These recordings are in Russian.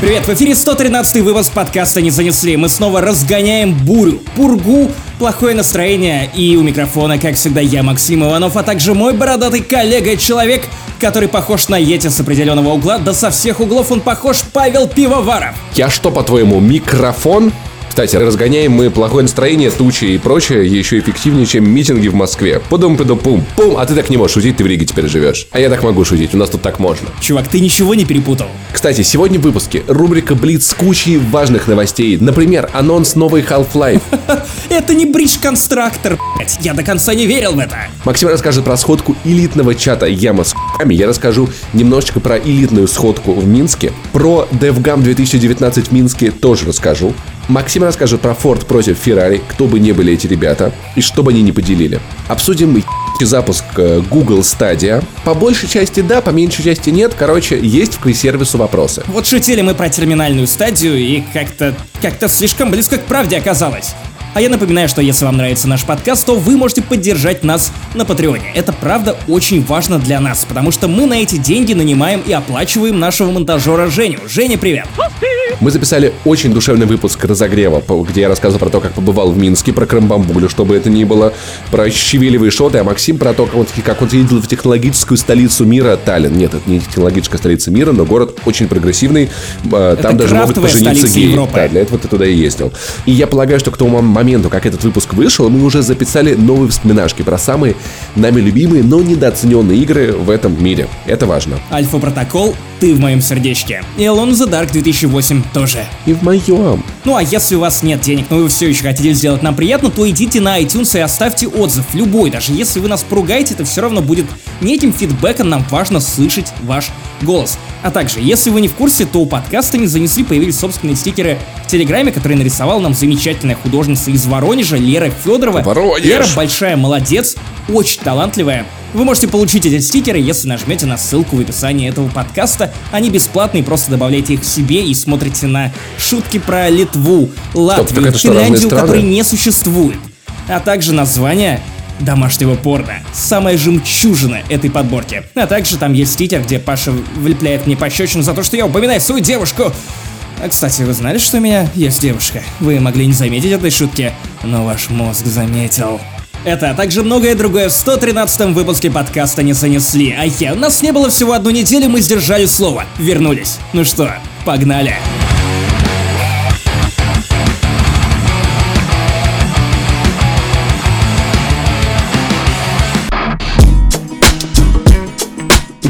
Привет, в эфире 113 выпуск подкаста «Не занесли». Мы снова разгоняем бурю, пургу, плохое настроение. И у микрофона, как всегда, я, Максим Иванов, а также мой бородатый коллега, человек, который похож на Йети с определенного угла, да со всех углов он похож Павел Пивоваров. Я что, по-твоему, микрофон? Кстати, разгоняем мы плохое настроение, тучи и прочее еще эффективнее, чем митинги в Москве. Пудум пудум пум пум А ты так не можешь шутить, ты в Риге теперь живешь. А я так могу шутить, у нас тут так можно. Чувак, ты ничего не перепутал. Кстати, сегодня в выпуске рубрика Блиц с кучей важных новостей. Например, анонс новой Half-Life. Это не бридж конструктор, блять. Я до конца не верил в это. Максим расскажет про сходку элитного чата Яма с ***ками. Я расскажу немножечко про элитную сходку в Минске. Про DevGam 2019 в Минске тоже расскажу. Максим расскажет про Ford против Ferrari, кто бы не были эти ребята, и что бы они не поделили. Обсудим мы запуск э, Google Stadia. По большей части да, по меньшей части нет. Короче, есть к сервису вопросы. Вот шутили мы про терминальную стадию, и как-то как-то слишком близко к правде оказалось. А я напоминаю, что если вам нравится наш подкаст, то вы можете поддержать нас на Патреоне. Это правда очень важно для нас, потому что мы на эти деньги нанимаем и оплачиваем нашего монтажера Женю. Женя, привет! Мы записали очень душевный выпуск разогрева, где я рассказывал про то, как побывал в Минске, про Крымбамбулю, чтобы это ни было, про щавелевые шоты, а Максим про то, как он, как он ездил в технологическую столицу мира Таллин. Нет, это не технологическая столица мира, но город очень прогрессивный. А, там это даже могут пожениться геи. Европы. Да, для этого ты туда и ездил. И я полагаю, что к тому моменту, как этот выпуск вышел, мы уже записали новые вспоминашки про самые нами любимые, но недооцененные игры в этом мире. Это важно. Альфа-протокол ты в моем сердечке. И Alone in the Dark 2008 тоже. И в моем. Ну а если у вас нет денег, но вы все еще хотите сделать нам приятно, то идите на iTunes и оставьте отзыв, любой, даже если вы нас поругаете, это все равно будет не этим фидбэком, нам важно слышать ваш голос. А также, если вы не в курсе, то у подкаста не занесли появились собственные стикеры в Телеграме, которые нарисовала нам замечательная художница из Воронежа Лера Федорова. Воронеж! Лера большая молодец, очень талантливая. Вы можете получить эти стикеры, если нажмете на ссылку в описании этого подкаста. Они бесплатные, просто добавляйте их к себе и смотрите на шутки про Литву, Латвию, Стоп, Финляндию, которые не существуют. А также название домашнего порно. Самая жемчужина этой подборки. А также там есть стикер, где Паша влепляет мне пощечину за то, что я упоминаю свою девушку. А, кстати, вы знали, что у меня есть девушка? Вы могли не заметить этой шутки, но ваш мозг заметил. Это, а также многое другое в 113-м выпуске подкаста не занесли. А я, у нас не было всего одну неделю, мы сдержали слово. Вернулись. Ну что, погнали. Погнали.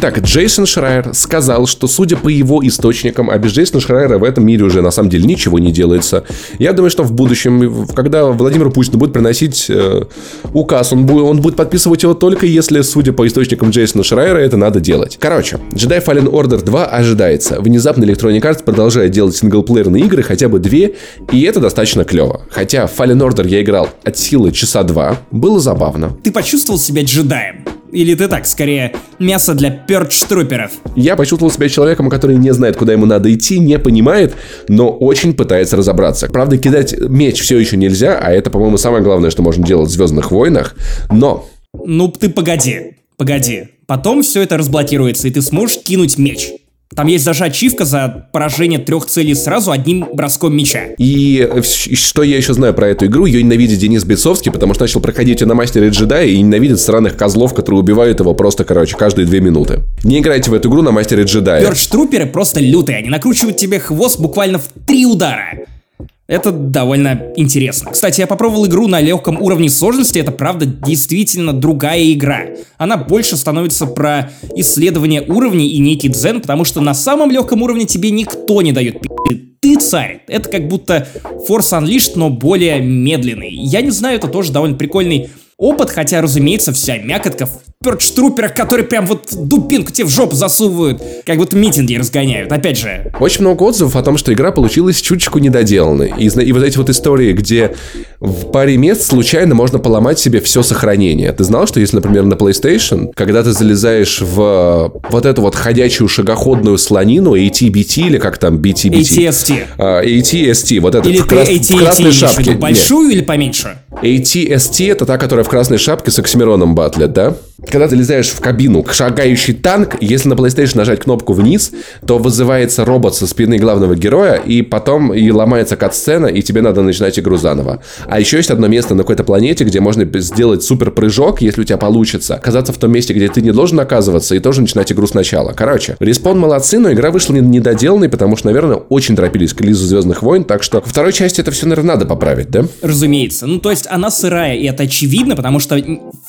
Итак, Джейсон Шрайер сказал, что, судя по его источникам, а без Джейсона Шрайера в этом мире уже на самом деле ничего не делается. Я думаю, что в будущем, когда Владимир Путин будет приносить э, указ, он будет, он будет подписывать его только если, судя по источникам Джейсона Шрайера, это надо делать. Короче, Jedi Fallen Order 2 ожидается. Внезапно Electronic Arts продолжает делать синглплеерные игры, хотя бы две, и это достаточно клево. Хотя Fallen Order я играл от силы часа два, было забавно. Ты почувствовал себя джедаем? Или ты так, скорее, мясо для перч-труперов? Я почувствовал себя человеком, который не знает, куда ему надо идти, не понимает, но очень пытается разобраться. Правда, кидать меч все еще нельзя, а это, по-моему, самое главное, что можно делать в Звездных войнах. Но... Ну, ты погоди, погоди. Потом все это разблокируется, и ты сможешь кинуть меч. Там есть даже ачивка за поражение трех целей сразу одним броском меча. И что я еще знаю про эту игру, ее ненавидит Денис Бецовский, потому что начал проходить ее на мастере джедая и ненавидит странных козлов, которые убивают его просто, короче, каждые две минуты. Не играйте в эту игру на мастере джедая. Перч-труперы просто лютые, они накручивают тебе хвост буквально в три удара. Это довольно интересно. Кстати, я попробовал игру на легком уровне сложности, это правда действительно другая игра. Она больше становится про исследование уровней и некий дзен, потому что на самом легком уровне тебе никто не дает пи***. Ты царь. Это как будто Force Unleashed, но более медленный. Я не знаю, это тоже довольно прикольный опыт, хотя, разумеется, вся мякотка перч-труперах, которые прям вот дубинку тебе в жопу засовывают, как будто митинги разгоняют, опять же. Очень много отзывов о том, что игра получилась чуточку недоделанной. И, и вот эти вот истории, где в паре мест случайно можно поломать себе все сохранение. Ты знал, что если, например, на PlayStation, когда ты залезаешь в вот эту вот ходячую шагоходную слонину, AT-BT или как там BT-BT? ATST. Uh, ATST, вот это или в, крас... AT-AT в красной шапке. Большую Нет. или поменьше? ATST это та, которая в красной шапке с Оксимироном батлет, да? Когда ты залезаешь в кабину, шагающий танк, если на PlayStation нажать кнопку вниз, то вызывается робот со спины главного героя, и потом и ломается кат-сцена, и тебе надо начинать игру заново. А еще есть одно место на какой-то планете, где можно сделать супер прыжок, если у тебя получится, оказаться в том месте, где ты не должен оказываться, и тоже начинать игру сначала. Короче, респон молодцы, но игра вышла недоделанной, потому что, наверное, очень торопились к релизу Звездных войн, так что во второй части это все, наверное, надо поправить, да? Разумеется. Ну, то есть она сырая, и это очевидно, потому что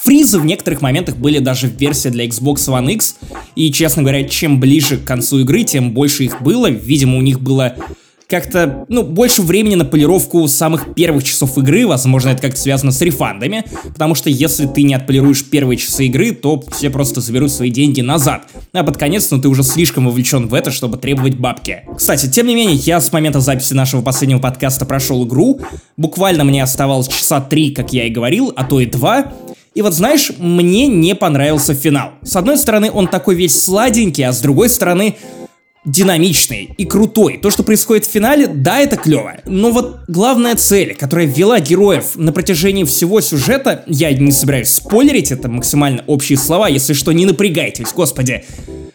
фризы в некоторых моментах были даже в версии для Xbox One X, и, честно говоря, чем ближе к концу игры, тем больше их было. Видимо, у них было как-то, ну, больше времени на полировку самых первых часов игры, возможно, это как-то связано с рефандами, потому что если ты не отполируешь первые часы игры, то все просто заберут свои деньги назад. А под конец, ну, ты уже слишком вовлечен в это, чтобы требовать бабки. Кстати, тем не менее, я с момента записи нашего последнего подкаста прошел игру, буквально мне оставалось часа три, как я и говорил, а то и два, и вот знаешь, мне не понравился финал. С одной стороны, он такой весь сладенький, а с другой стороны, динамичный и крутой. То, что происходит в финале, да, это клево. Но вот главная цель, которая вела героев на протяжении всего сюжета, я не собираюсь спойлерить, это максимально общие слова, если что, не напрягайтесь, господи.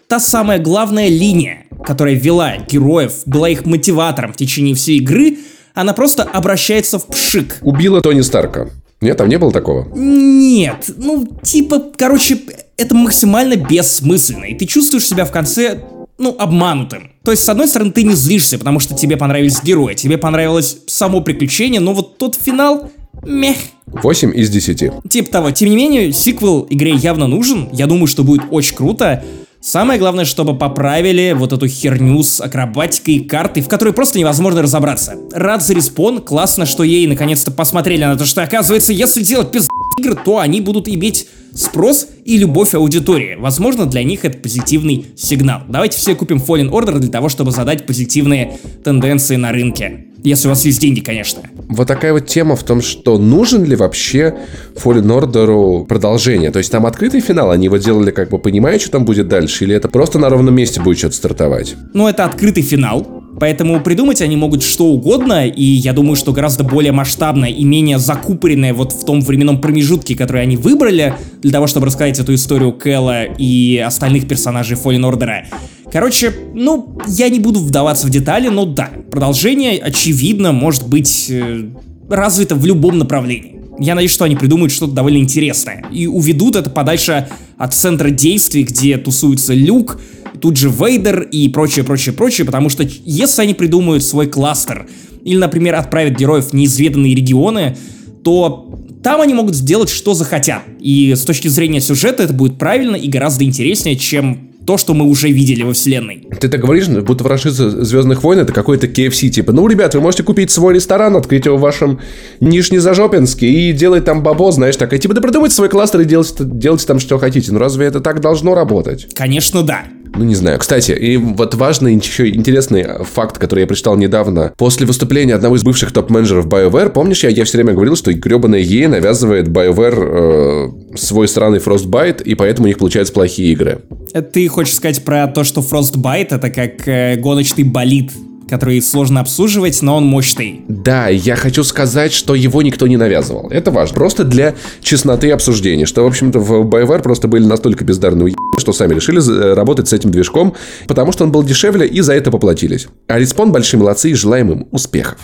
Та самая главная линия, которая вела героев, была их мотиватором в течение всей игры, она просто обращается в пшик. Убила Тони Старка. Нет, там не было такого? Нет, ну, типа, короче, это максимально бессмысленно, и ты чувствуешь себя в конце ну, обманутым. То есть, с одной стороны, ты не злишься, потому что тебе понравились герои, тебе понравилось само приключение, но вот тот финал, мех. 8 из 10. Типа того. Тем не менее, сиквел игре явно нужен. Я думаю, что будет очень круто. Самое главное, чтобы поправили вот эту херню с акробатикой и картой, в которой просто невозможно разобраться. Рад за респон, классно, что ей наконец-то посмотрели на то, что оказывается, если делать пиз игр, то они будут иметь спрос и любовь аудитории. Возможно, для них это позитивный сигнал. Давайте все купим Fallen Order для того, чтобы задать позитивные тенденции на рынке. Если у вас есть деньги, конечно. Вот такая вот тема в том, что нужен ли вообще Fallen Order продолжение. То есть там открытый финал, они его делали как бы понимая, что там будет дальше, или это просто на ровном месте будет что-то стартовать? Ну, это открытый финал, Поэтому придумать они могут что угодно, и я думаю, что гораздо более масштабное и менее закупоренное вот в том временном промежутке, который они выбрали для того, чтобы рассказать эту историю Кэлла и остальных персонажей Fallen Order. Короче, ну, я не буду вдаваться в детали, но да, продолжение, очевидно, может быть э, развито в любом направлении. Я надеюсь, что они придумают что-то довольно интересное и уведут это подальше от центра действий, где тусуется Люк, тут же Вейдер и прочее, прочее, прочее, потому что если они придумают свой кластер, или, например, отправят героев в неизведанные регионы, то там они могут сделать, что захотят. И с точки зрения сюжета это будет правильно и гораздо интереснее, чем то, что мы уже видели во вселенной. Ты так говоришь, будто франшиза Звездных войн это какой-то KFC, типа, ну, ребят, вы можете купить свой ресторан, открыть его в вашем Нижнезажопинске и делать там бабо, знаешь, так, и типа, да придумайте свой кластер и делайте, делайте там, что хотите. Ну, разве это так должно работать? Конечно, да. Ну, не знаю. Кстати, и вот важный, еще интересный факт, который я прочитал недавно. После выступления одного из бывших топ-менеджеров BioWare, помнишь, я, я все время говорил, что гребаная EA навязывает BioWare э, свой странный Frostbite, и поэтому у них получаются плохие игры. Ты хочешь сказать про то, что Frostbite это как э, гоночный болид который сложно обслуживать, но он мощный. Да, я хочу сказать, что его никто не навязывал. Это важно. Просто для честноты обсуждения, что, в общем-то, в BioWare просто были настолько бездарные уебаны, что сами решили э, работать с этим движком, потому что он был дешевле и за это поплатились. А Респон большие молодцы и желаем им успехов.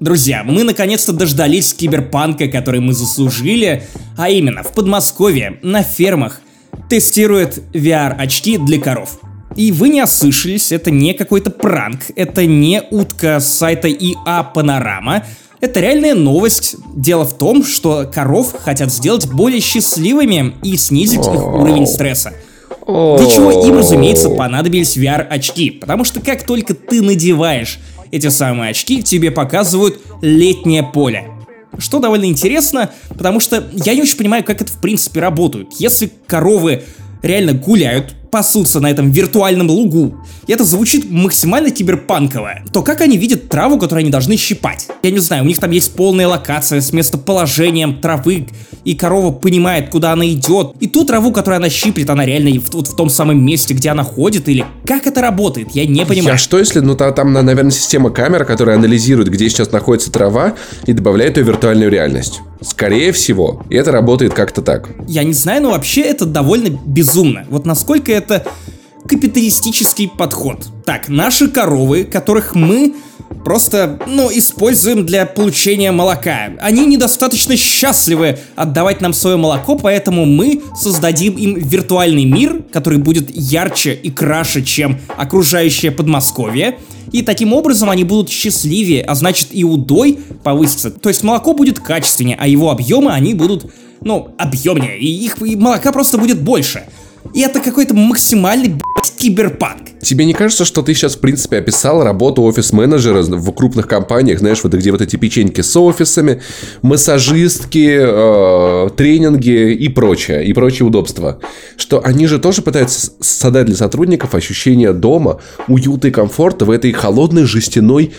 Друзья, мы наконец-то дождались киберпанка, который мы заслужили, а именно в Подмосковье, на фермах, тестирует VR-очки для коров. И вы не ослышались, это не какой-то пранк, это не утка с сайта IA Панорама, это реальная новость. Дело в том, что коров хотят сделать более счастливыми и снизить их уровень стресса. Для чего им, разумеется, понадобились VR-очки, потому что как только ты надеваешь эти самые очки, тебе показывают летнее поле. Что довольно интересно, потому что я не очень понимаю, как это в принципе работает. Если коровы реально гуляют, пасутся на этом виртуальном лугу, и это звучит максимально киберпанково, то как они видят траву, которую они должны щипать? Я не знаю, у них там есть полная локация с местоположением травы, и корова понимает, куда она идет, и ту траву, которую она щиплет, она реально вот в том самом месте, где она ходит, или как это работает, я не понимаю. А что если, ну там, наверное, система камер, которая анализирует, где сейчас находится трава, и добавляет ее в виртуальную реальность? Скорее всего, это работает как-то так. Я не знаю, но вообще это довольно безумно. Вот насколько это капиталистический подход. Так, наши коровы, которых мы просто, ну, используем для получения молока. Они недостаточно счастливы отдавать нам свое молоко, поэтому мы создадим им виртуальный мир, который будет ярче и краше, чем окружающее Подмосковье. И таким образом они будут счастливее, а значит и удой повысится. То есть молоко будет качественнее, а его объемы они будут, ну, объемнее, и их и молока просто будет больше. И это какой-то максимальный, блядь, киберпанк. Тебе не кажется, что ты сейчас, в принципе, описал работу офис-менеджера в крупных компаниях, знаешь, вот где вот эти печеньки с офисами, массажистки, э, тренинги и прочее, и прочие удобства. Что они же тоже пытаются создать для сотрудников ощущение дома, уюта и комфорта в этой холодной жестяной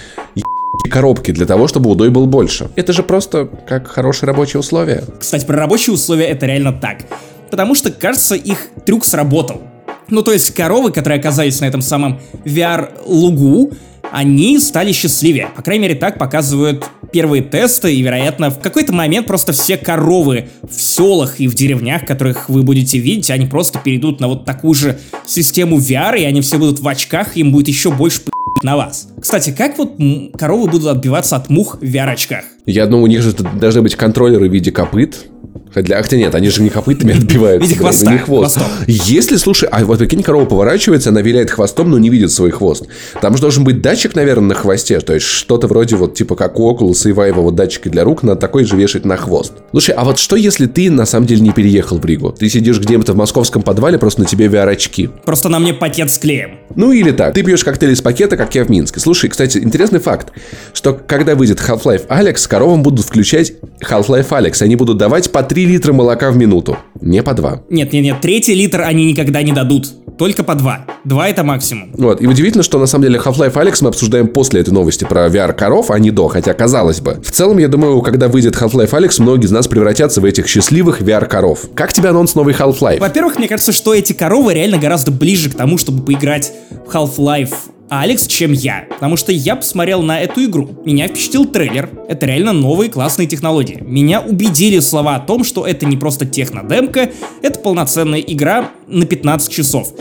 коробки для того, чтобы удой был больше. Это же просто как хорошие рабочие условия. Кстати, про рабочие условия это реально так потому что, кажется, их трюк сработал. Ну, то есть коровы, которые оказались на этом самом VR-лугу, они стали счастливее. По крайней мере, так показывают первые тесты, и, вероятно, в какой-то момент просто все коровы в селах и в деревнях, которых вы будете видеть, они просто перейдут на вот такую же систему VR, и они все будут в очках, и им будет еще больше на вас. Кстати, как вот коровы будут отбиваться от мух в VR-очках? Я думаю, у них же должны быть контроллеры в виде копыт, Хотя, хотя нет, они же не копытами отбиваются. Видите хвоста. Не хвост. Хвостом. Если, слушай, а вот прикинь, корова поворачивается, она виляет хвостом, но не видит свой хвост. Там же должен быть датчик, наверное, на хвосте. То есть что-то вроде вот типа как у Oculus и Vive вот датчики для рук, надо такой же вешать на хвост. Слушай, а вот что если ты на самом деле не переехал в Ригу? Ты сидишь где-то в московском подвале, просто на тебе VR-очки. Просто на мне пакет с клеем. Ну или так. Ты пьешь коктейль из пакета, как я в Минске. Слушай, кстати, интересный факт, что когда выйдет Half-Life Alex, коровам будут включать Half-Life Alex. Они будут давать по 3 литра молока в минуту, не по 2. Нет, нет, нет, третий литр они никогда не дадут. Только по 2. 2 это максимум. Вот, и удивительно, что на самом деле Half-Life Alex мы обсуждаем после этой новости про VR-коров, а не до, хотя казалось бы. В целом, я думаю, когда выйдет Half-Life Alex, многие из нас превратятся в этих счастливых VR-коров. Как тебе анонс новый Half-Life? Во-первых, мне кажется, что эти коровы реально гораздо ближе к тому, чтобы поиграть в Half-Life Алекс, чем я. Потому что я посмотрел на эту игру. Меня впечатлил трейлер. Это реально новые классные технологии. Меня убедили слова о том, что это не просто технодемка, это полноценная игра на 15 часов.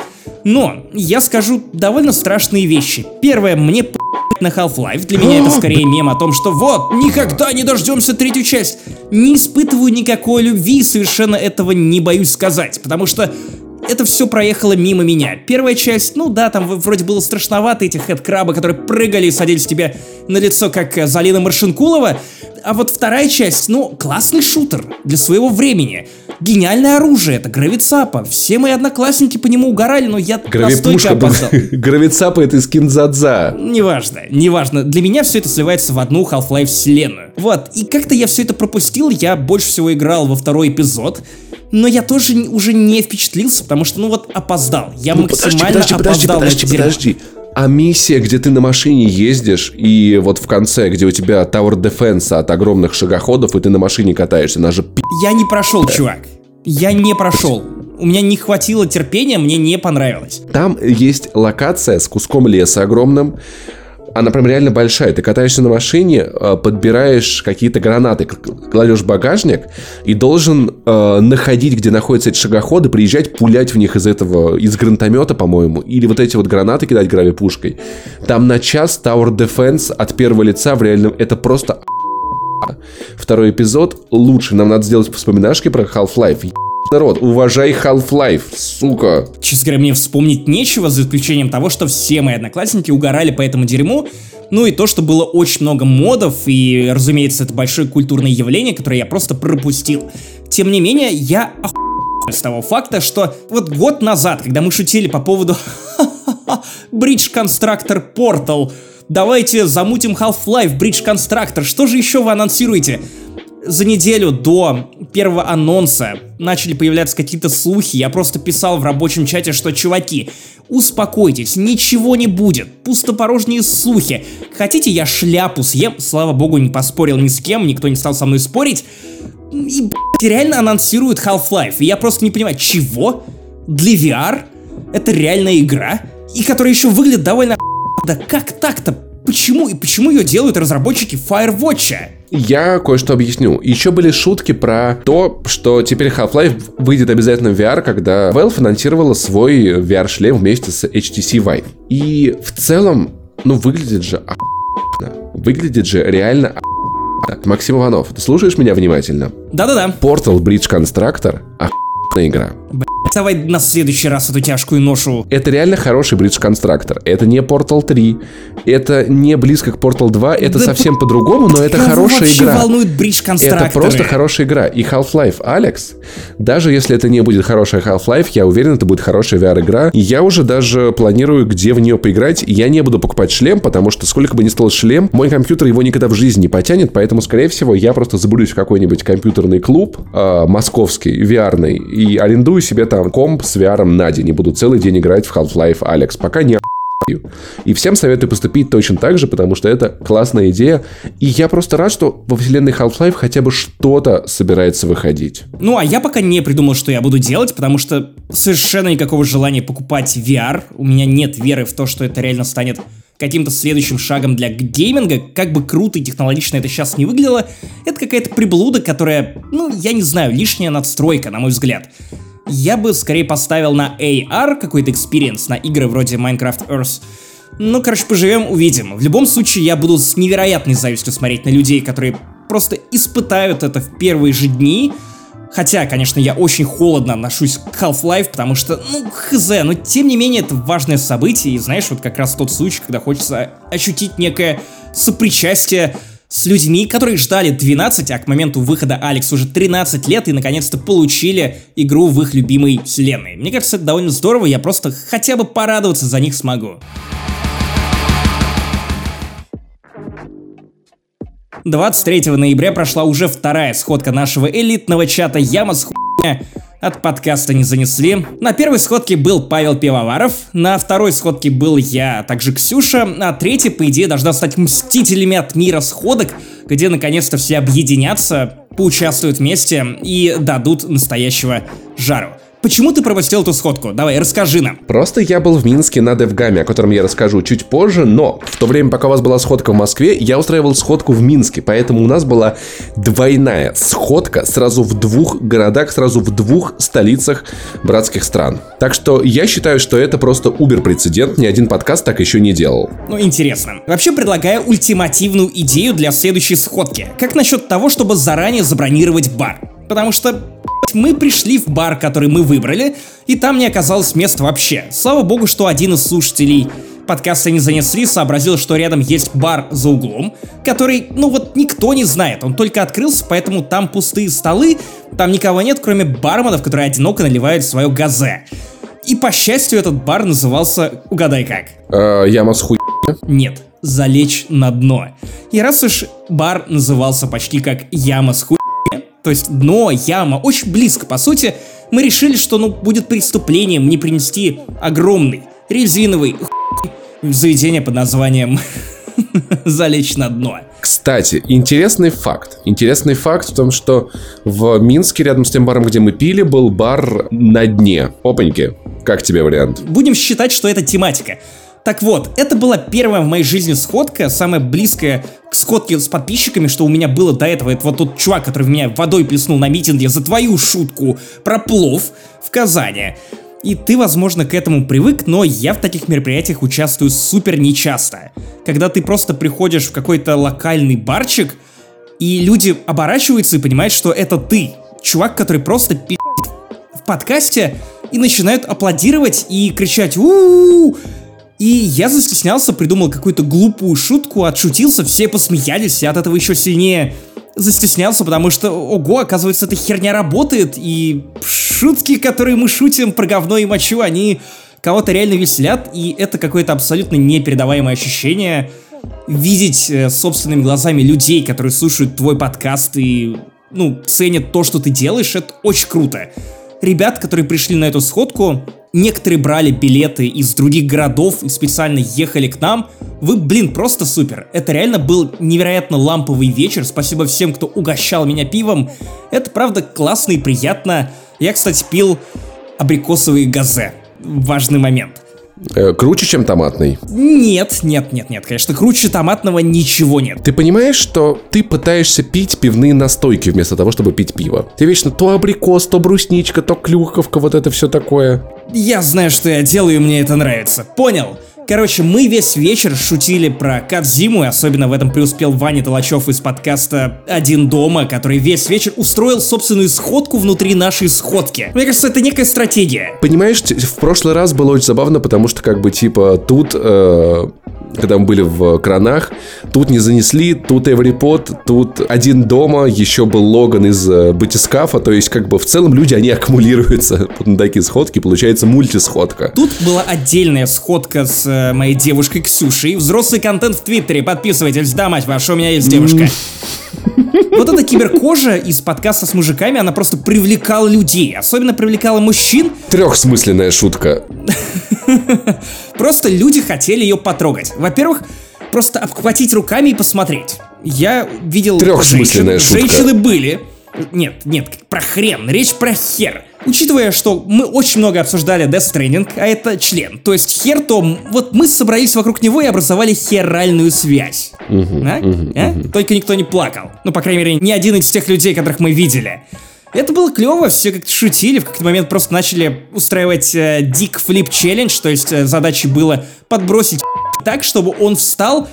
Но я скажу довольно страшные вещи. Первое, мне на Half-Life. Для меня это скорее мем о том, что вот, никогда не дождемся третью часть. Не испытываю никакой любви и совершенно этого не боюсь сказать, потому что это все проехало мимо меня. Первая часть, ну да, там вроде было страшновато, эти хэдкрабы, которые прыгали и садились тебе на лицо, как э, Залина Маршинкулова. А вот вторая часть, ну, классный шутер для своего времени. Гениальное оружие, это Гравицапа. Все мои одноклассники по нему угорали, но я настолько опоздал. Гравицапа это из Кинзадза. Неважно, неважно. Для меня все это сливается в одну Half-Life вселенную. Вот, и как-то я все это пропустил, я больше всего играл во второй эпизод но я тоже уже не впечатлился, потому что, ну вот, опоздал. Я ну, максимально подожди, подожди, опоздал подожди, подожди, подожди. А миссия, где ты на машине ездишь, и вот в конце, где у тебя Tower Defense от огромных шагоходов, и ты на машине катаешься, она же пи***. Я не прошел, чувак. Я не прошел. У меня не хватило терпения, мне не понравилось. Там есть локация с куском леса огромным, она прям реально большая. Ты катаешься на машине, э, подбираешь какие-то гранаты, кладешь в багажник и должен э, находить, где находятся эти шагоходы, приезжать, пулять в них из этого, из гранатомета, по-моему, или вот эти вот гранаты кидать гравипушкой. Там на час Tower Defense от первого лица в реальном... Это просто Второй эпизод лучше. Нам надо сделать вспоминашки про Half-Life. Народ, уважай Half-Life, сука. Честно говоря, мне вспомнить нечего, за исключением того, что все мои одноклассники угорали по этому дерьму, ну и то, что было очень много модов, и, разумеется, это большое культурное явление, которое я просто пропустил. Тем не менее, я охуел с того факта, что вот год назад, когда мы шутили по поводу Bridge Constructor Portal, давайте замутим Half-Life Bridge Constructor, что же еще вы анонсируете? За неделю до первого анонса начали появляться какие-то слухи. Я просто писал в рабочем чате, что чуваки, успокойтесь, ничего не будет. Пустопорожние слухи. Хотите, я шляпу съем? Слава богу, не поспорил ни с кем, никто не стал со мной спорить. И, блядь, реально анонсируют Half-Life. И я просто не понимаю, чего? Для VR? Это реальная игра? И которая еще выглядит довольно... Да как так-то? Почему и почему ее делают разработчики Firewatch? Я кое-что объясню. Еще были шутки про то, что теперь Half-Life выйдет обязательно в VR, когда Valve анонсировала свой VR-шлем вместе с HTC Vive. И в целом, ну, выглядит же охуенно. Выглядит же реально охуенно. Максим Иванов, ты слушаешь меня внимательно? Да-да-да. Portal Bridge Constructor охуенная игра. Давай на следующий раз эту тяжкую ношу. Это реально хороший бридж конструктор. Это не Portal 3, это не близко к Portal 2, это да совсем по-другому, но это хорошая игра. волнует бридж Это просто хорошая игра. И Half-Life Alex, даже если это не будет хорошая Half-Life, я уверен, это будет хорошая VR-игра. И я уже даже планирую, где в нее поиграть. Я не буду покупать шлем, потому что сколько бы ни стоил шлем, мой компьютер его никогда в жизни не потянет, поэтому, скорее всего, я просто забудусь в какой-нибудь компьютерный клуб э, московский, VR, и арендую себе там комп с VR на день и буду целый день играть в Half-Life Alex, пока не и всем советую поступить точно так же, потому что это классная идея. И я просто рад, что во вселенной Half-Life хотя бы что-то собирается выходить. Ну, а я пока не придумал, что я буду делать, потому что совершенно никакого желания покупать VR. У меня нет веры в то, что это реально станет каким-то следующим шагом для гейминга, как бы круто и технологично это сейчас не выглядело, это какая-то приблуда, которая, ну, я не знаю, лишняя надстройка, на мой взгляд я бы скорее поставил на AR какой-то experience, на игры вроде Minecraft Earth. Ну, короче, поживем, увидим. В любом случае, я буду с невероятной завистью смотреть на людей, которые просто испытают это в первые же дни. Хотя, конечно, я очень холодно отношусь к Half-Life, потому что, ну, хз, но тем не менее это важное событие, и знаешь, вот как раз тот случай, когда хочется ощутить некое сопричастие с людьми, которые ждали 12, а к моменту выхода Алекс уже 13 лет и наконец-то получили игру в их любимой вселенной. Мне кажется, это довольно здорово, я просто хотя бы порадоваться за них смогу. 23 ноября прошла уже вторая сходка нашего элитного чата Яма с хуйня от подкаста не занесли. На первой сходке был Павел Пивоваров, на второй сходке был я, а также Ксюша, а третья, по идее, должна стать мстителями от мира сходок, где наконец-то все объединятся, поучаствуют вместе и дадут настоящего жару. Почему ты пропустил эту сходку? Давай, расскажи нам. Просто я был в Минске на Девгаме, о котором я расскажу чуть позже, но в то время, пока у вас была сходка в Москве, я устраивал сходку в Минске, поэтому у нас была двойная сходка сразу в двух городах, сразу в двух столицах братских стран. Так что я считаю, что это просто убер-прецедент, ни один подкаст так еще не делал. Ну, интересно. Вообще предлагаю ультимативную идею для следующей сходки. Как насчет того, чтобы заранее забронировать бар? Потому что мы пришли в бар, который мы выбрали, и там не оказалось места вообще. Слава богу, что один из слушателей подкаста не занесли, сообразил, что рядом есть бар за углом, который, ну вот, никто не знает, он только открылся, поэтому там пустые столы, там никого нет, кроме барменов, которые одиноко наливают свое газе. И по счастью, этот бар назывался, угадай как. Э, яма с хуй... Нет, залечь на дно. И раз уж бар назывался почти как яма с хуй то есть дно, яма, очень близко, по сути, мы решили, что ну будет преступлением не принести огромный резиновый заведение под названием залечь на дно. Кстати, интересный факт. Интересный факт в том, что в Минске, рядом с тем баром, где мы пили, был бар на дне. Опаньки. Как тебе вариант? Будем считать, что это тематика. Так вот, это была первая в моей жизни сходка, самая близкая к сходке с подписчиками, что у меня было до этого. Это вот тот чувак, который меня водой плеснул на митинге за твою шутку про плов в Казани. И ты, возможно, к этому привык, но я в таких мероприятиях участвую супер нечасто. Когда ты просто приходишь в какой-то локальный барчик, и люди оборачиваются и понимают, что это ты. Чувак, который просто пи*** в подкасте и начинают аплодировать и кричать у, -у, -у, -у и я застеснялся, придумал какую-то глупую шутку, отшутился, все посмеялись, и от этого еще сильнее застеснялся, потому что, ого, оказывается, эта херня работает, и шутки, которые мы шутим про говно и мочу, они кого-то реально веселят, и это какое-то абсолютно непередаваемое ощущение видеть э, собственными глазами людей, которые слушают твой подкаст и, ну, ценят то, что ты делаешь, это очень круто. Ребят, которые пришли на эту сходку, Некоторые брали билеты из других городов и специально ехали к нам. Вы, блин, просто супер. Это реально был невероятно ламповый вечер. Спасибо всем, кто угощал меня пивом. Это правда классно и приятно. Я, кстати, пил абрикосовые газе. Важный момент. Э, круче, чем томатный? Нет, нет, нет, нет, конечно, круче томатного ничего нет. Ты понимаешь, что ты пытаешься пить пивные настойки вместо того, чтобы пить пиво? Ты вечно то абрикос, то брусничка, то клюковка, вот это все такое. Я знаю, что я делаю, и мне это нравится. Понял? Короче, мы весь вечер шутили про Кадзиму, и особенно в этом преуспел Ваня Толачев из подкаста «Один дома», который весь вечер устроил собственную сходку внутри нашей сходки. Мне кажется, это некая стратегия. Понимаешь, в прошлый раз было очень забавно, потому что как бы типа тут э, когда мы были в кранах, тут не занесли, тут Эврипод, тут один дома, еще был Логан из э, Батискафа, то есть как бы в целом люди, они аккумулируются на такие сходки, получается мультисходка. Тут была отдельная сходка с э, моей девушкой Ксюшей, взрослый контент в Твиттере, подписывайтесь, да, мать ваша, у меня есть девушка. Вот эта киберкожа из подкаста с мужиками, она просто привлекала людей, особенно привлекала мужчин. Трехсмысленная шутка. Просто люди хотели ее потрогать. Во-первых, просто обхватить руками и посмотреть. Я видел Трехсмысленная женщин. шутка. Женщины были. Нет, нет, про хрен, речь про хер. Учитывая, что мы очень много обсуждали Death Stranding, а это член, то есть хер, то вот мы собрались вокруг него и образовали херальную связь. Мгм, А? мгм, А? мгм. Только никто не плакал. Ну, по крайней мере, ни один из тех людей, которых мы видели. Это было клево, все как-то шутили, в какой-то момент просто начали устраивать э, dick flip challenge, то есть э, задачей было подбросить так, чтобы он встал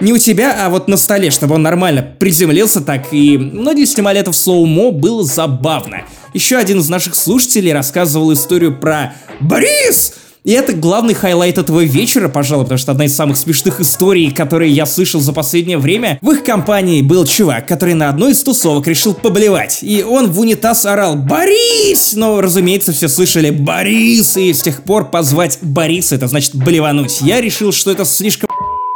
не у тебя, а вот на столе, чтобы он нормально приземлился так, и многие снимали это в slow-mo, было забавно. Еще один из наших слушателей рассказывал историю про Борис! И это главный highlight этого вечера, пожалуй, потому что одна из самых смешных историй, которые я слышал за последнее время. В их компании был чувак, который на одной из тусовок решил поблевать. И он в унитаз орал «Борис!» Но, разумеется, все слышали «Борис!» И с тех пор позвать Бориса, это значит блевануть. Я решил, что это слишком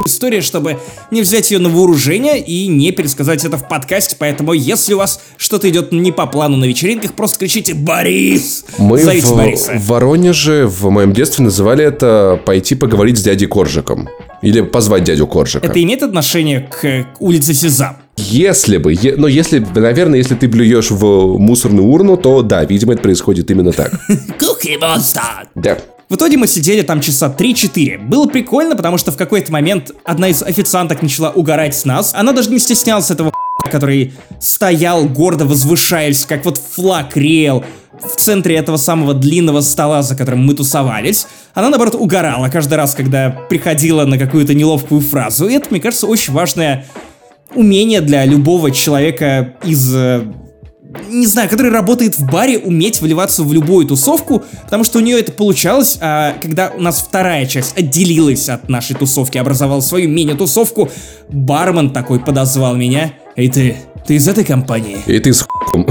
история, чтобы не взять ее на вооружение и не пересказать это в подкасте, поэтому если у вас что-то идет не по плану на вечеринках, просто кричите «Борис!» Мы Зовите в, Бориса. в Воронеже в моем детстве называли это пойти поговорить с дядей Коржиком. Или позвать дядю Коржика. Это имеет отношение к улице Сезам? Если бы, е- но если, наверное, если ты блюешь в мусорную урну, то да, видимо, это происходит именно так. Куки монстр! Да. В итоге мы сидели там часа 3-4. Было прикольно, потому что в какой-то момент одна из официанток начала угорать с нас. Она даже не стеснялась этого который стоял гордо возвышаясь, как вот флаг реял в центре этого самого длинного стола, за которым мы тусовались. Она, наоборот, угорала каждый раз, когда приходила на какую-то неловкую фразу. И это, мне кажется, очень важное умение для любого человека из э, не знаю, который работает в баре, уметь вливаться в любую тусовку, потому что у нее это получалось, а когда у нас вторая часть отделилась от нашей тусовки, образовала свою мини-тусовку, бармен такой подозвал меня. Эй ты, ты из этой компании? И ты с хуем.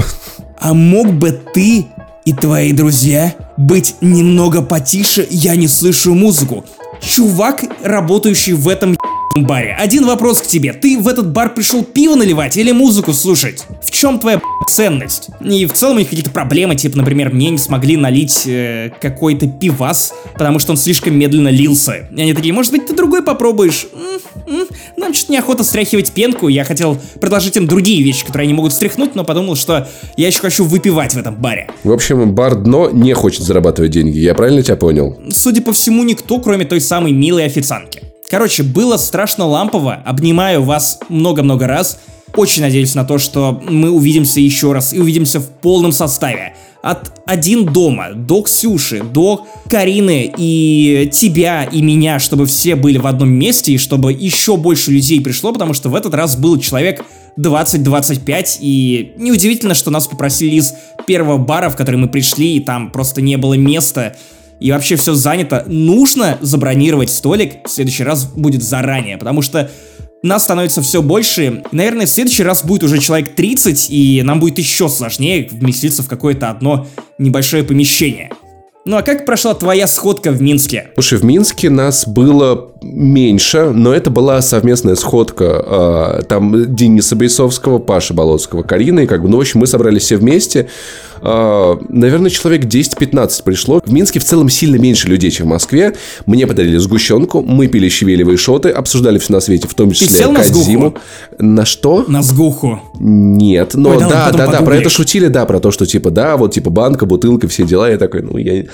А мог бы ты и твои друзья быть немного потише, я не слышу музыку. Чувак, работающий в этом баре. Один вопрос к тебе. Ты в этот бар пришел пиво наливать или музыку слушать? В чем твоя ценность? И в целом у них какие-то проблемы, типа, например, мне не смогли налить э, какой-то пивас, потому что он слишком медленно лился. И они такие, может быть, ты другой попробуешь? М, м, Нам что-то неохота стряхивать пенку. Я хотел предложить им другие вещи, которые они могут стряхнуть, но подумал, что я еще хочу выпивать в этом баре. В общем, бар дно не хочет зарабатывать деньги. Я правильно тебя понял? Судя по всему, никто, кроме той самой милой официантки. Короче, было страшно лампово. Обнимаю вас много-много раз. Очень надеюсь на то, что мы увидимся еще раз и увидимся в полном составе. От один дома до Ксюши, до Карины и тебя и меня, чтобы все были в одном месте и чтобы еще больше людей пришло, потому что в этот раз был человек 20-25, и неудивительно, что нас попросили из первого бара, в который мы пришли, и там просто не было места, и вообще все занято. Нужно забронировать столик, в следующий раз будет заранее, потому что нас становится все больше. И, наверное, в следующий раз будет уже человек 30, и нам будет еще сложнее вместиться в какое-то одно небольшое помещение. Ну а как прошла твоя сходка в Минске? Слушай, в Минске нас было меньше, но это была совместная сходка э, там Дениса Бейсовского, Паши Болотского, Карины, и как бы, ну, в общем, мы собрались все вместе, э, наверное, человек 10-15 пришло. В Минске в целом сильно меньше людей, чем в Москве. Мне подарили сгущенку, мы пили щавелевые шоты, обсуждали все на свете, в том числе Ты сел на. На что? На сгуху. Нет, но Ой, да, да, да, да, про это шутили, да, про то, что типа, да, вот типа банка, бутылка, все дела. Я такой, ну, я...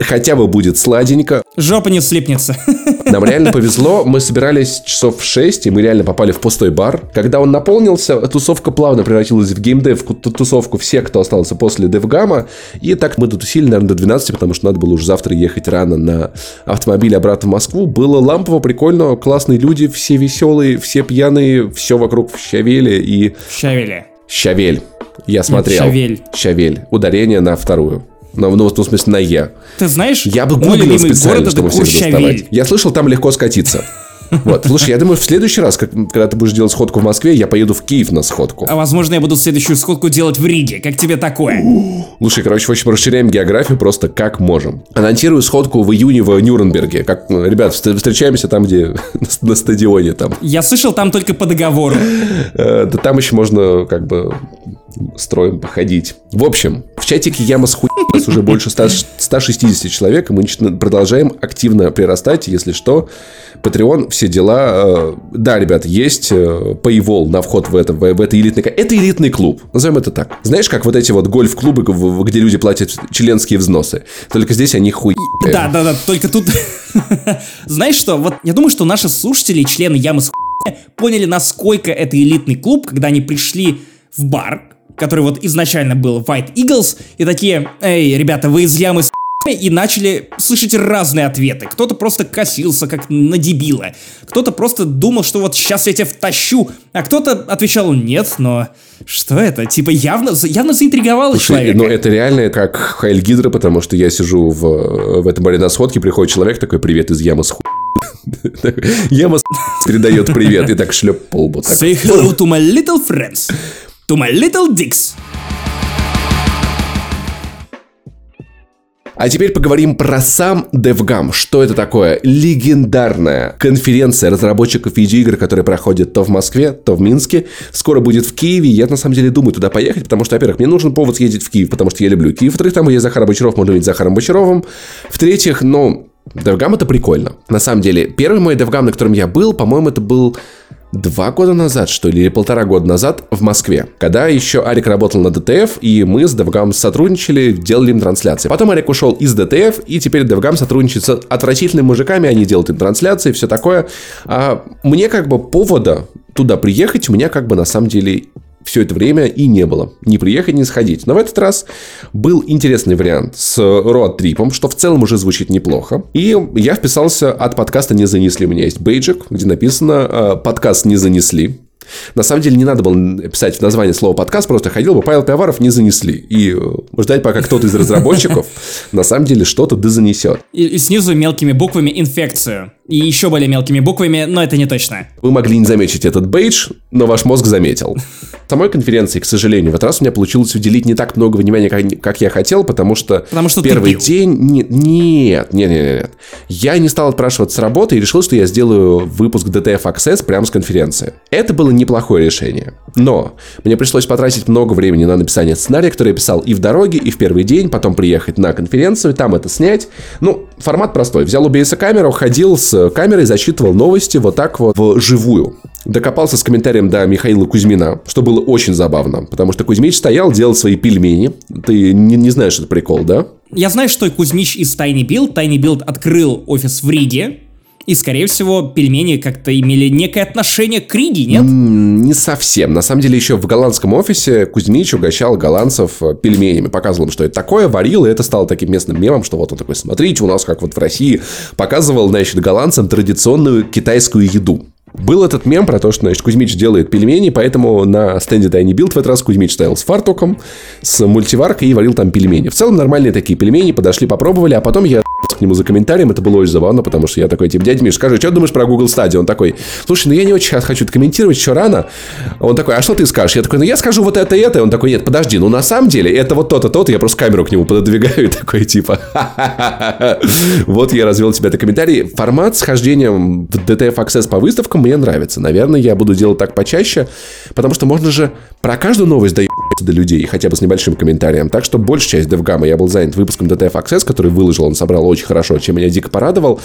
хотя бы будет сладенько. Жопа не слипнется. Нам реально повезло, мы собирались часов в 6, и мы реально попали в пустой бар. Когда он наполнился, тусовка плавно превратилась в геймдев, тусовку всех, кто остался после Девгама. И так мы дотусили, наверное, до 12, потому что надо было уже завтра ехать рано на автомобиле обратно в Москву. Было лампово, прикольно, классные люди, все веселые, все пьяные, все вокруг в щавеле и... Щавели. Щавель. Я смотрел. щавель. Щавель. Ударение на вторую. Ну, ну, в смысле, на «е». Ты знаешь, Я бы гуглил специально, чтобы всех доставать. Я слышал, там легко скатиться. Вот, слушай, я думаю, в следующий раз, как- когда ты будешь делать сходку в Москве, я поеду в Киев на сходку. А возможно, я буду следующую сходку делать в Риге. Как тебе такое? Слушай, короче, в общем, расширяем географию просто как можем. Анонсирую сходку в июне в Нюрнберге. Как, ну, ребят, вст- встречаемся там, где на стадионе там. Я слышал там только по договору. Э, Да там еще можно как бы строем походить. В общем, в чатике Яма с хуй у нас уже больше 100 160 человек, и мы продолжаем активно прирастать, если что. Patreon, все дела. Э, Да, ребят, есть э, paywall на вход в это, в, в это элитный... Это элитный клуб, назовем это так. Знаешь, как вот эти вот гольф-клубы, где люди платят членские взносы. Только здесь они хуй... Да, да, да, только тут... Знаешь что, вот я думаю, что наши слушатели, члены Ямы с поняли, насколько это элитный клуб, когда они пришли в бар, который вот изначально был White Eagles, и такие, эй, ребята, вы из Ямы с хуйня?» и начали слышать разные ответы. Кто-то просто косился, как на дебила. Кто-то просто думал, что вот сейчас я тебя втащу. А кто-то отвечал, нет, но что это? Типа явно, явно заинтриговало Слушай, человека. ну это реально как Хайль Гидра, потому что я сижу в, в этом баре на сходке, приходит человек такой, привет из ямы с хуй. Яма с передает привет и так шлеп по лбу. Так. Say hello to my little friends. To my little dicks. А теперь поговорим про сам DevGam. Что это такое? Легендарная конференция разработчиков видеоигр, которая проходит то в Москве, то в Минске. Скоро будет в Киеве. Я на самом деле думаю туда поехать, потому что, во-первых, мне нужен повод съездить в Киев, потому что я люблю Киев. Во-вторых, там есть Захар Бочаров, можно видеть Захаром Бочаровым. В-третьих, ну, DevGAMM это прикольно. На самом деле, первый мой DevGAMM, на котором я был, по-моему, это был два года назад, что ли, или полтора года назад в Москве, когда еще Арик работал на ДТФ, и мы с DevGAMM сотрудничали, делали им трансляции. Потом Арик ушел из ДТФ, и теперь DevGAMM сотрудничает с отвратительными мужиками, они делают им трансляции, все такое. А мне как бы повода туда приехать, у меня как бы на самом деле все это время и не было. Не приехать, не сходить. Но в этот раз был интересный вариант с роад-трипом, что в целом уже звучит неплохо. И я вписался от подкаста «Не занесли». У меня есть бейджик, где написано э, «Подкаст не занесли». На самом деле не надо было писать в название слово подкаст, просто ходил бы Павел Пиаваров не занесли. И э, ждать, пока кто-то из разработчиков на самом деле что-то да занесет. И, и снизу мелкими буквами инфекцию. И еще более мелкими буквами, но это не точно. Вы могли не заметить этот бейдж, но ваш мозг заметил. Самой конференции, к сожалению, в этот раз у меня получилось уделить не так много внимания, как, как я хотел, потому что, Потому что первый день... Нет, нет, нет, нет, нет. Я не стал отпрашиваться с работы и решил, что я сделаю выпуск DTF Access прямо с конференции. Это было неплохое решение. Но мне пришлось потратить много времени на написание сценария, который я писал и в дороге, и в первый день, потом приехать на конференцию, там это снять. Ну, формат простой. Взял OBS камеру, ходил с камерой, зачитывал новости вот так вот вживую. Докопался с комментарием до Михаила Кузьмина, что было очень забавно, потому что Кузьмич стоял, делал свои пельмени. Ты не, не знаешь, что это прикол, да? Я знаю, что Кузьмич из Tiny Build. Tiny Build открыл офис в Риге. И, скорее всего, пельмени как-то имели некое отношение к Риге, нет? М, Не совсем. На самом деле, еще в голландском офисе Кузьмич угощал голландцев э, пельменями. Показывал им, что это такое, варил, и это стало таким местным мемом, что вот он такой, смотрите, у нас как вот в России. Показывал, значит, голландцам традиционную китайскую еду. Был этот мем про то, что, значит, Кузьмич делает пельмени, поэтому на стенде Tiny Build в этот раз Кузьмич стоял с фартуком, с мультиваркой и варил там пельмени. В целом нормальные такие пельмени, подошли, попробовали, а потом я к нему за комментарием, это было очень забавно, потому что я такой, типа, дядя Миш, скажи, что думаешь про Google Stadia? Он такой, слушай, ну я не очень хочу это комментировать, еще рано. Он такой, а что ты скажешь? Я такой, ну я скажу вот это и это. Он такой, нет, подожди, ну на самом деле это вот то-то, то-то. Я просто камеру к нему пододвигаю и такой, типа, вот я развел тебе это комментарий. Формат с в DTF Access по выставкам мне нравится. Наверное, я буду делать так почаще, потому что можно же про каждую новость доебаться до людей, хотя бы с небольшим комментарием. Так что большая часть DevGamma я был занят выпуском DTF Access, который выложил, он собрал очень хорошо, чем меня дико порадовал.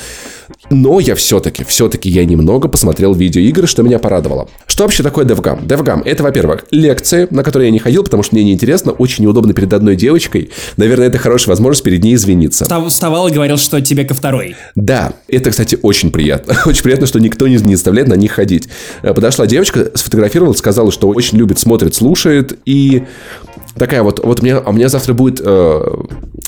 Но я все-таки, все-таки я немного посмотрел видеоигры, что меня порадовало. Что вообще такое DevGam? DevGam — это, во-первых, лекции, на которые я не ходил, потому что мне неинтересно, очень неудобно перед одной девочкой. Наверное, это хорошая возможность перед ней извиниться. Вставал и говорил, что тебе ко второй. Да, это, кстати, очень приятно. Очень приятно, что никто не, не заставляет на них ходить. Э, подошла девочка, сфотографировала, сказала, что очень любит, смотрит, слушает, и такая вот, вот у меня, у меня завтра будет э,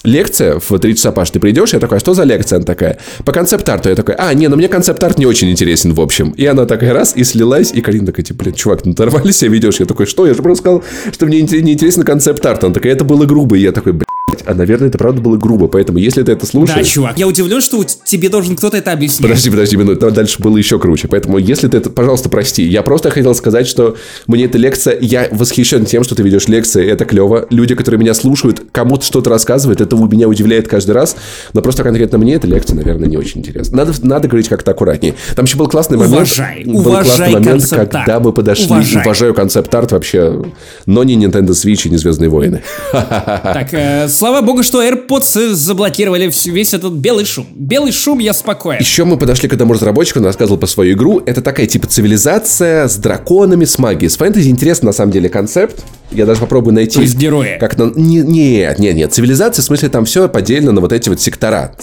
лекция в 3 часа, Паш, ты придешь? Я такая, что за лекция? Она такая, по концепт-арту. Я такой, а, не, ну мне концепт-арт не очень интересен, в общем. И она такая раз, и слилась, и Карина такая, типа, блин, чувак, ты оторвали себя ведешь? Я такой, что? Я же просто сказал, что мне не интересен концепт-арт. Она такая, это было грубо. И я такой, блин, а, наверное, это правда было грубо, поэтому если ты это слушаешь... Да, чувак, я удивлен, что тебе должен кто-то это объяснить. Подожди, подожди минуту, там дальше было еще круче, поэтому если ты это... Пожалуйста, прости, я просто хотел сказать, что мне эта лекция... Я восхищен тем, что ты ведешь лекции, это клево. Люди, которые меня слушают, кому-то что-то рассказывают, это меня удивляет каждый раз, но просто конкретно мне эта лекция, наверное, не очень интересна. Надо, надо говорить как-то аккуратнее. Там еще был классный момент... Уважай, был уважай классный момент, когда мы подошли... Уважай. Уважаю концепт-арт вообще, но не Nintendo Switch и не Звездные войны. Так, э, слава богу, что AirPods заблокировали весь этот белый шум. Белый шум, я спокоен. Еще мы подошли к одному разработчику, он рассказывал по свою игру. Это такая типа цивилизация с драконами, с магией. С фэнтези интересный на самом деле концепт. Я даже попробую найти... То есть герои? Как на... не, нет, нет, нет. Цивилизация, в смысле, там все поделено на вот эти вот сектора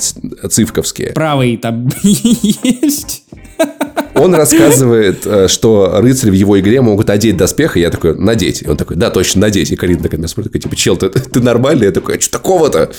цивковские. Правые там есть. Он рассказывает, э, что рыцари в его игре могут одеть доспех, и я такой, надеть. И он такой, да, точно, надеть. И Карина такая меня смотрит, такая, типа, чел, ты, ты нормальный? Я такой, а что такого-то?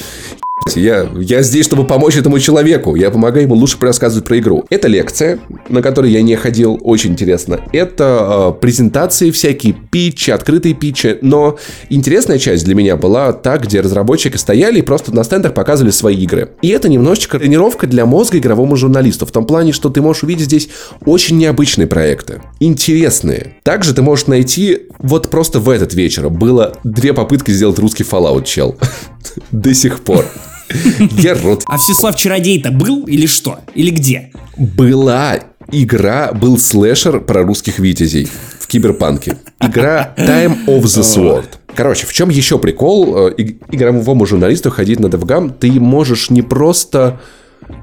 Я, я здесь, чтобы помочь этому человеку. Я помогаю ему лучше рассказывать про игру. Это лекция, на которой я не ходил, очень интересно. Это э, презентации всякие, питчи, открытые питчи. Но интересная часть для меня была та, где разработчики стояли и просто на стендах показывали свои игры. И это немножечко тренировка для мозга игровому журналисту. В том плане, что ты можешь увидеть здесь очень необычные проекты. Интересные. Также ты можешь найти вот просто в этот вечер. Было две попытки сделать русский Fallout, чел. До сих пор. Герод. А Всеслав Чародей-то был или что? Или где? Была игра, был слэшер про русских витязей в киберпанке. Игра Time of the Sword. Короче, в чем еще прикол? Э, игровому журналисту ходить на DevGam, ты можешь не просто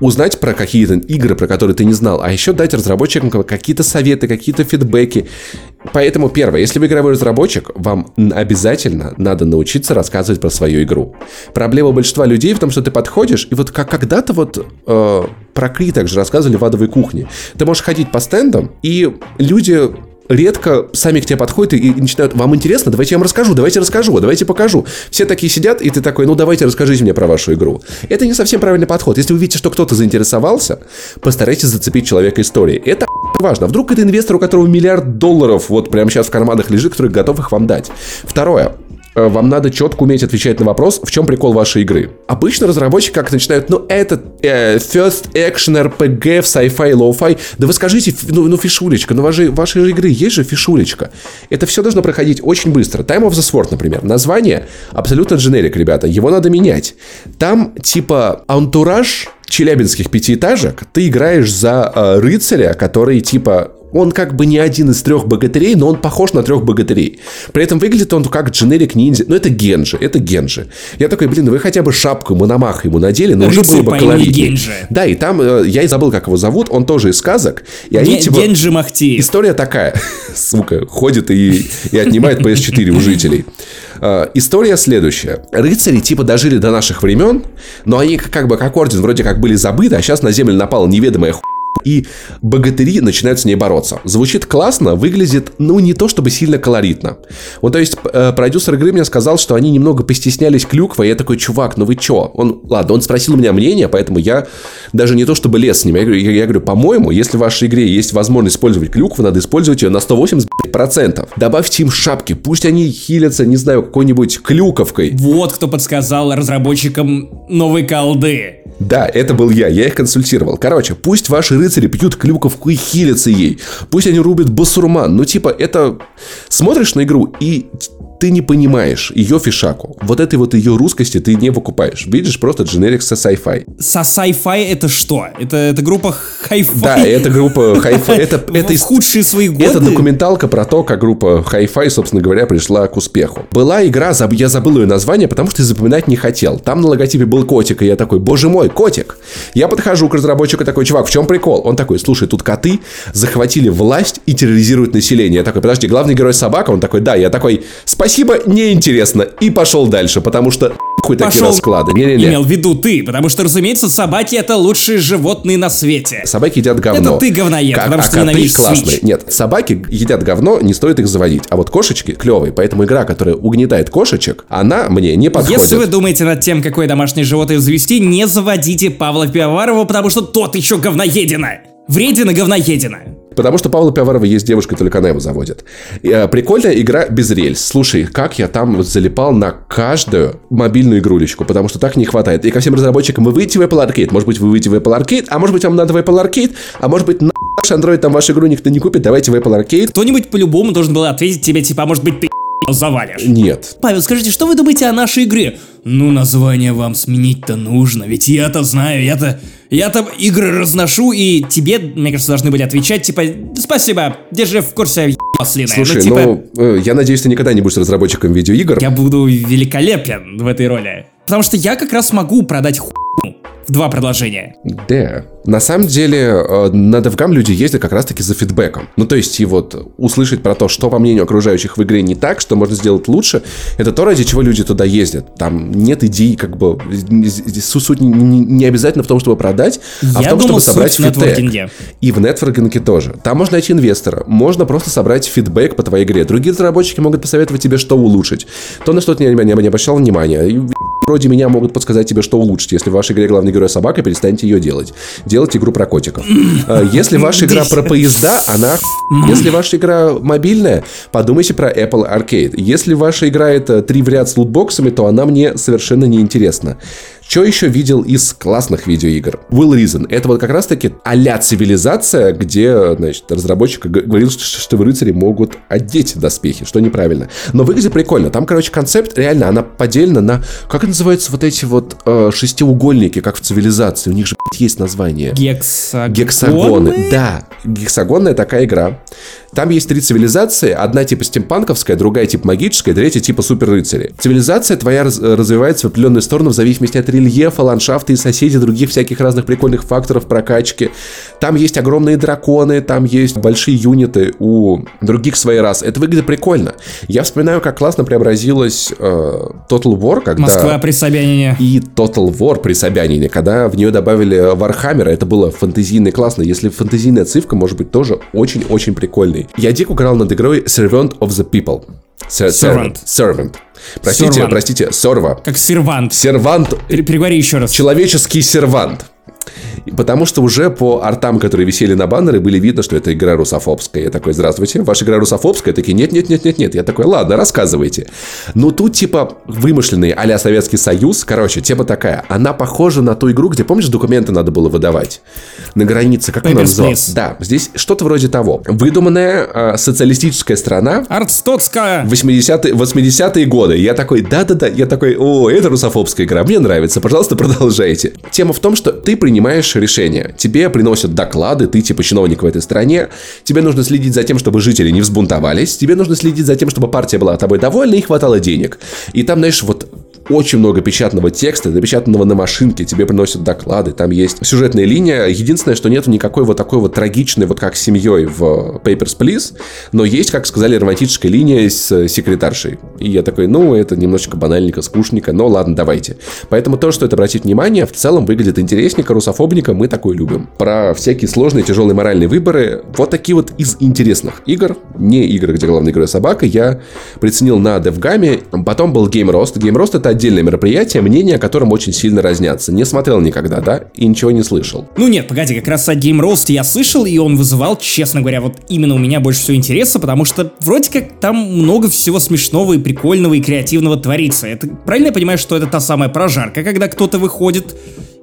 узнать про какие-то игры, про которые ты не знал, а еще дать разработчикам какие-то советы, какие-то фидбэки. Поэтому, первое, если вы игровой разработчик, вам обязательно надо научиться рассказывать про свою игру. Проблема большинства людей в том, что ты подходишь, и вот как когда-то вот э, про Кри также рассказывали в адовой кухне. Ты можешь ходить по стендам, и люди редко сами к тебе подходят и, начинают, вам интересно, давайте я вам расскажу, давайте расскажу, давайте покажу. Все такие сидят, и ты такой, ну давайте расскажите мне про вашу игру. Это не совсем правильный подход. Если вы видите, что кто-то заинтересовался, постарайтесь зацепить человека историей. Это важно. Вдруг это инвестор, у которого миллиард долларов вот прямо сейчас в карманах лежит, который готов их вам дать. Второе. Э, вам надо четко уметь отвечать на вопрос, в чем прикол вашей игры. Обычно разработчики как начинают, ну, это э, First Action RPG в sci-fi, low-fi. Да вы скажите, ну, ну фишулечка, ну, вашей, вашей игры есть же фишулечка. Это все должно проходить очень быстро. Time of the Sword, например. Название абсолютно дженерик, ребята. Его надо менять. Там типа антураж челябинских пятиэтажек, ты играешь за э, рыцаря, который типа он как бы не один из трех богатырей, но он похож на трех богатырей. При этом выглядит он как дженерик ниндзя. Ну, это Генжи, это Генжи. Я такой, блин, вы хотя бы шапку Мономаха ему надели, но уже было бы колоритнее. Да, и там, э, я и забыл, как его зовут, он тоже из сказок. И они, Ген, типа, Генжи Махтиев. История такая, сука, ходит и, и отнимает PS4 у жителей. Uh, история следующая. Рыцари типа дожили до наших времен, но они как бы как орден вроде как были забыты, а сейчас на землю напала неведомая хуйня и богатыри начинают с ней бороться. Звучит классно, выглядит, ну, не то чтобы сильно колоритно. Вот, то есть, э, продюсер игры мне сказал, что они немного постеснялись клюква, и я такой, чувак, ну вы чё? Он, ладно, он спросил у меня мнение, поэтому я даже не то чтобы лез с ним. Я говорю, я, я говорю по-моему, если в вашей игре есть возможность использовать клюкву, надо использовать ее на 180%. Добавьте им шапки, пусть они хилятся, не знаю, какой-нибудь клюковкой. Вот кто подсказал разработчикам новой колды. Да, это был я, я их консультировал. Короче, пусть ваши рыцари пьют клюковку и хилятся ей. Пусть они рубят басурман. Ну, типа, это... Смотришь на игру и ты не понимаешь ее фишаку. Вот этой вот ее русскости ты не выкупаешь. Видишь просто дженерик со sci-fi. Со sci-fi это что? Это, это группа Hi-Fi? Да, это группа Hi-Fi. Это, это в худшие свои годы? Это документалка про то, как группа Hi-Fi, собственно говоря, пришла к успеху. Была игра, я забыл ее название, потому что запоминать не хотел. Там на логотипе был котик, и я такой, боже мой, котик. Я подхожу к разработчику такой, чувак, в чем прикол? Он такой, слушай, тут коты захватили власть и терроризируют население. Я такой, подожди, главный герой собака? Он такой, да. Я такой, спасибо, неинтересно. И пошел дальше, потому что хуй такие расклады. Не-не-не. Имел в виду ты, потому что, разумеется, собаки это лучшие животные на свете. Собаки едят говно. Это ты говноед, как, потому а что ненавидишь классные. Нет, собаки едят говно, не стоит их заводить. А вот кошечки клевые, поэтому игра, которая угнетает кошечек, она мне не подходит. Если вы думаете над тем, какое домашнее животное завести, не заводите Павла Пивоварова, потому что тот еще говноедина. Вредина говноедина. Потому что Павла Пиаварова есть девушка, только она его заводит. Э, прикольная игра без рельс. Слушай, как я там залипал на каждую мобильную игрулечку, потому что так не хватает. И ко всем разработчикам, вы выйдете в Apple Arcade. Может быть, вы выйдете в Apple Arcade, а может быть, вам надо в Apple Arcade, а может быть, на Android там вашу игру никто не купит, давайте в Apple Arcade. Кто-нибудь по-любому должен был ответить тебе, типа, а может быть, ты завалишь. Нет. Павел, скажите, что вы думаете о нашей игре? Ну, название вам сменить-то нужно, ведь я-то знаю, я-то... Я-то игры разношу, и тебе, мне кажется, должны были отвечать, типа, спасибо, держи в курсе, слиная. Слушай, ну, типа, ну э, я надеюсь, ты никогда не будешь разработчиком видеоигр. Я буду великолепен в этой роли. Потому что я как раз могу продать хуйню два предложения. Да. На самом деле, э, на DevGam люди ездят как раз-таки за фидбэком. Ну, то есть, и вот услышать про то, что, по мнению окружающих в игре не так, что можно сделать лучше, это то, ради чего люди туда ездят. Там нет идей, как бы, суть не обязательно в том, чтобы продать, а Я в том, думал, чтобы собрать фидбэк. И в нетворкинге тоже. Там можно найти инвестора, можно просто собрать фидбэк по твоей игре. Другие разработчики могут посоветовать тебе, что улучшить. То, на что ты не, не, не обращал внимания. Вроде меня могут подсказать тебе, что улучшить, если в вашей игре главный герой собака, перестаньте ее делать делать игру про котиков. Э, если ваша игра про поезда, она... Если ваша игра мобильная, подумайте про Apple Arcade. Если ваша игра это три в ряд с лутбоксами, то она мне совершенно не интересна. Что еще видел из классных видеоигр? Will Reason. Это вот как раз-таки а цивилизация, где, значит, разработчик говорил, что, что рыцари могут одеть доспехи, что неправильно. Но выглядит прикольно. Там, короче, концепт реально, она поделена на... Как называются вот эти вот э, шестиугольники, как в цивилизации? У них же есть название. Гексагоны? Гексагоны. Да. Гексагонная такая игра. Там есть три цивилизации. Одна типа стимпанковская, другая типа магическая, третья типа суперрыцари. Цивилизация твоя раз, развивается в определенную сторону в зависимости от рельефа, ландшафта и соседей, других всяких разных прикольных факторов прокачки. Там есть огромные драконы, там есть большие юниты у других своей рас. Это выглядит прикольно. Я вспоминаю, как классно преобразилась э, Total War, когда... Москва при Собянине. И Total War при Собянине, когда в нее добавили Вархаммера. Это было фантазийно и классно. Если фантазийная цивка, может быть тоже очень-очень прикольный. Я дико играл над игрой Servant of the People. Servant. Servant. Простите, Servant. простите, серва. Как сервант. Сервант. Переговори еще раз. Человеческий сервант. Потому что уже по артам, которые висели на баннере, были видно, что это игра русофобская. Я такой, здравствуйте, ваша игра русофобская? Такие, нет-нет-нет-нет-нет. Я такой, ладно, рассказывайте. Но тут типа вымышленный а Советский Союз. Короче, тема такая. Она похожа на ту игру, где, помнишь, документы надо было выдавать? На границе, как она называлась? Да, здесь что-то вроде того. Выдуманная э, социалистическая страна. Артстотская. 80-е 80 годы. Я такой, да-да-да. Я такой, о, это русофобская игра. Мне нравится. Пожалуйста, продолжайте. Тема в том, что ты принимаешь принимаешь решение. Тебе приносят доклады, ты типа чиновник в этой стране. Тебе нужно следить за тем, чтобы жители не взбунтовались. Тебе нужно следить за тем, чтобы партия была тобой довольна и хватало денег. И там, знаешь, вот очень много печатного текста, напечатанного на машинке, тебе приносят доклады, там есть сюжетная линия. Единственное, что нету никакой вот такой вот трагичной, вот как с семьей в Papers, Please, но есть, как сказали, романтическая линия с секретаршей. И я такой, ну, это немножечко банальненько, скучненько, но ладно, давайте. Поэтому то, что это обратить внимание, в целом выглядит интересненько, русофобника мы такое любим. Про всякие сложные, тяжелые моральные выборы, вот такие вот из интересных игр, не игры, где главной игрой собака, я приценил на DevGame, потом был Game Roast. Game Roast это отдельное мероприятие, мнения о котором очень сильно разнятся. Не смотрел никогда, да? И ничего не слышал. Ну нет, погоди, как раз о Game Roast я слышал, и он вызывал, честно говоря, вот именно у меня больше всего интереса, потому что вроде как там много всего смешного и прикольного и креативного творится. Это правильно я понимаю, что это та самая прожарка, когда кто-то выходит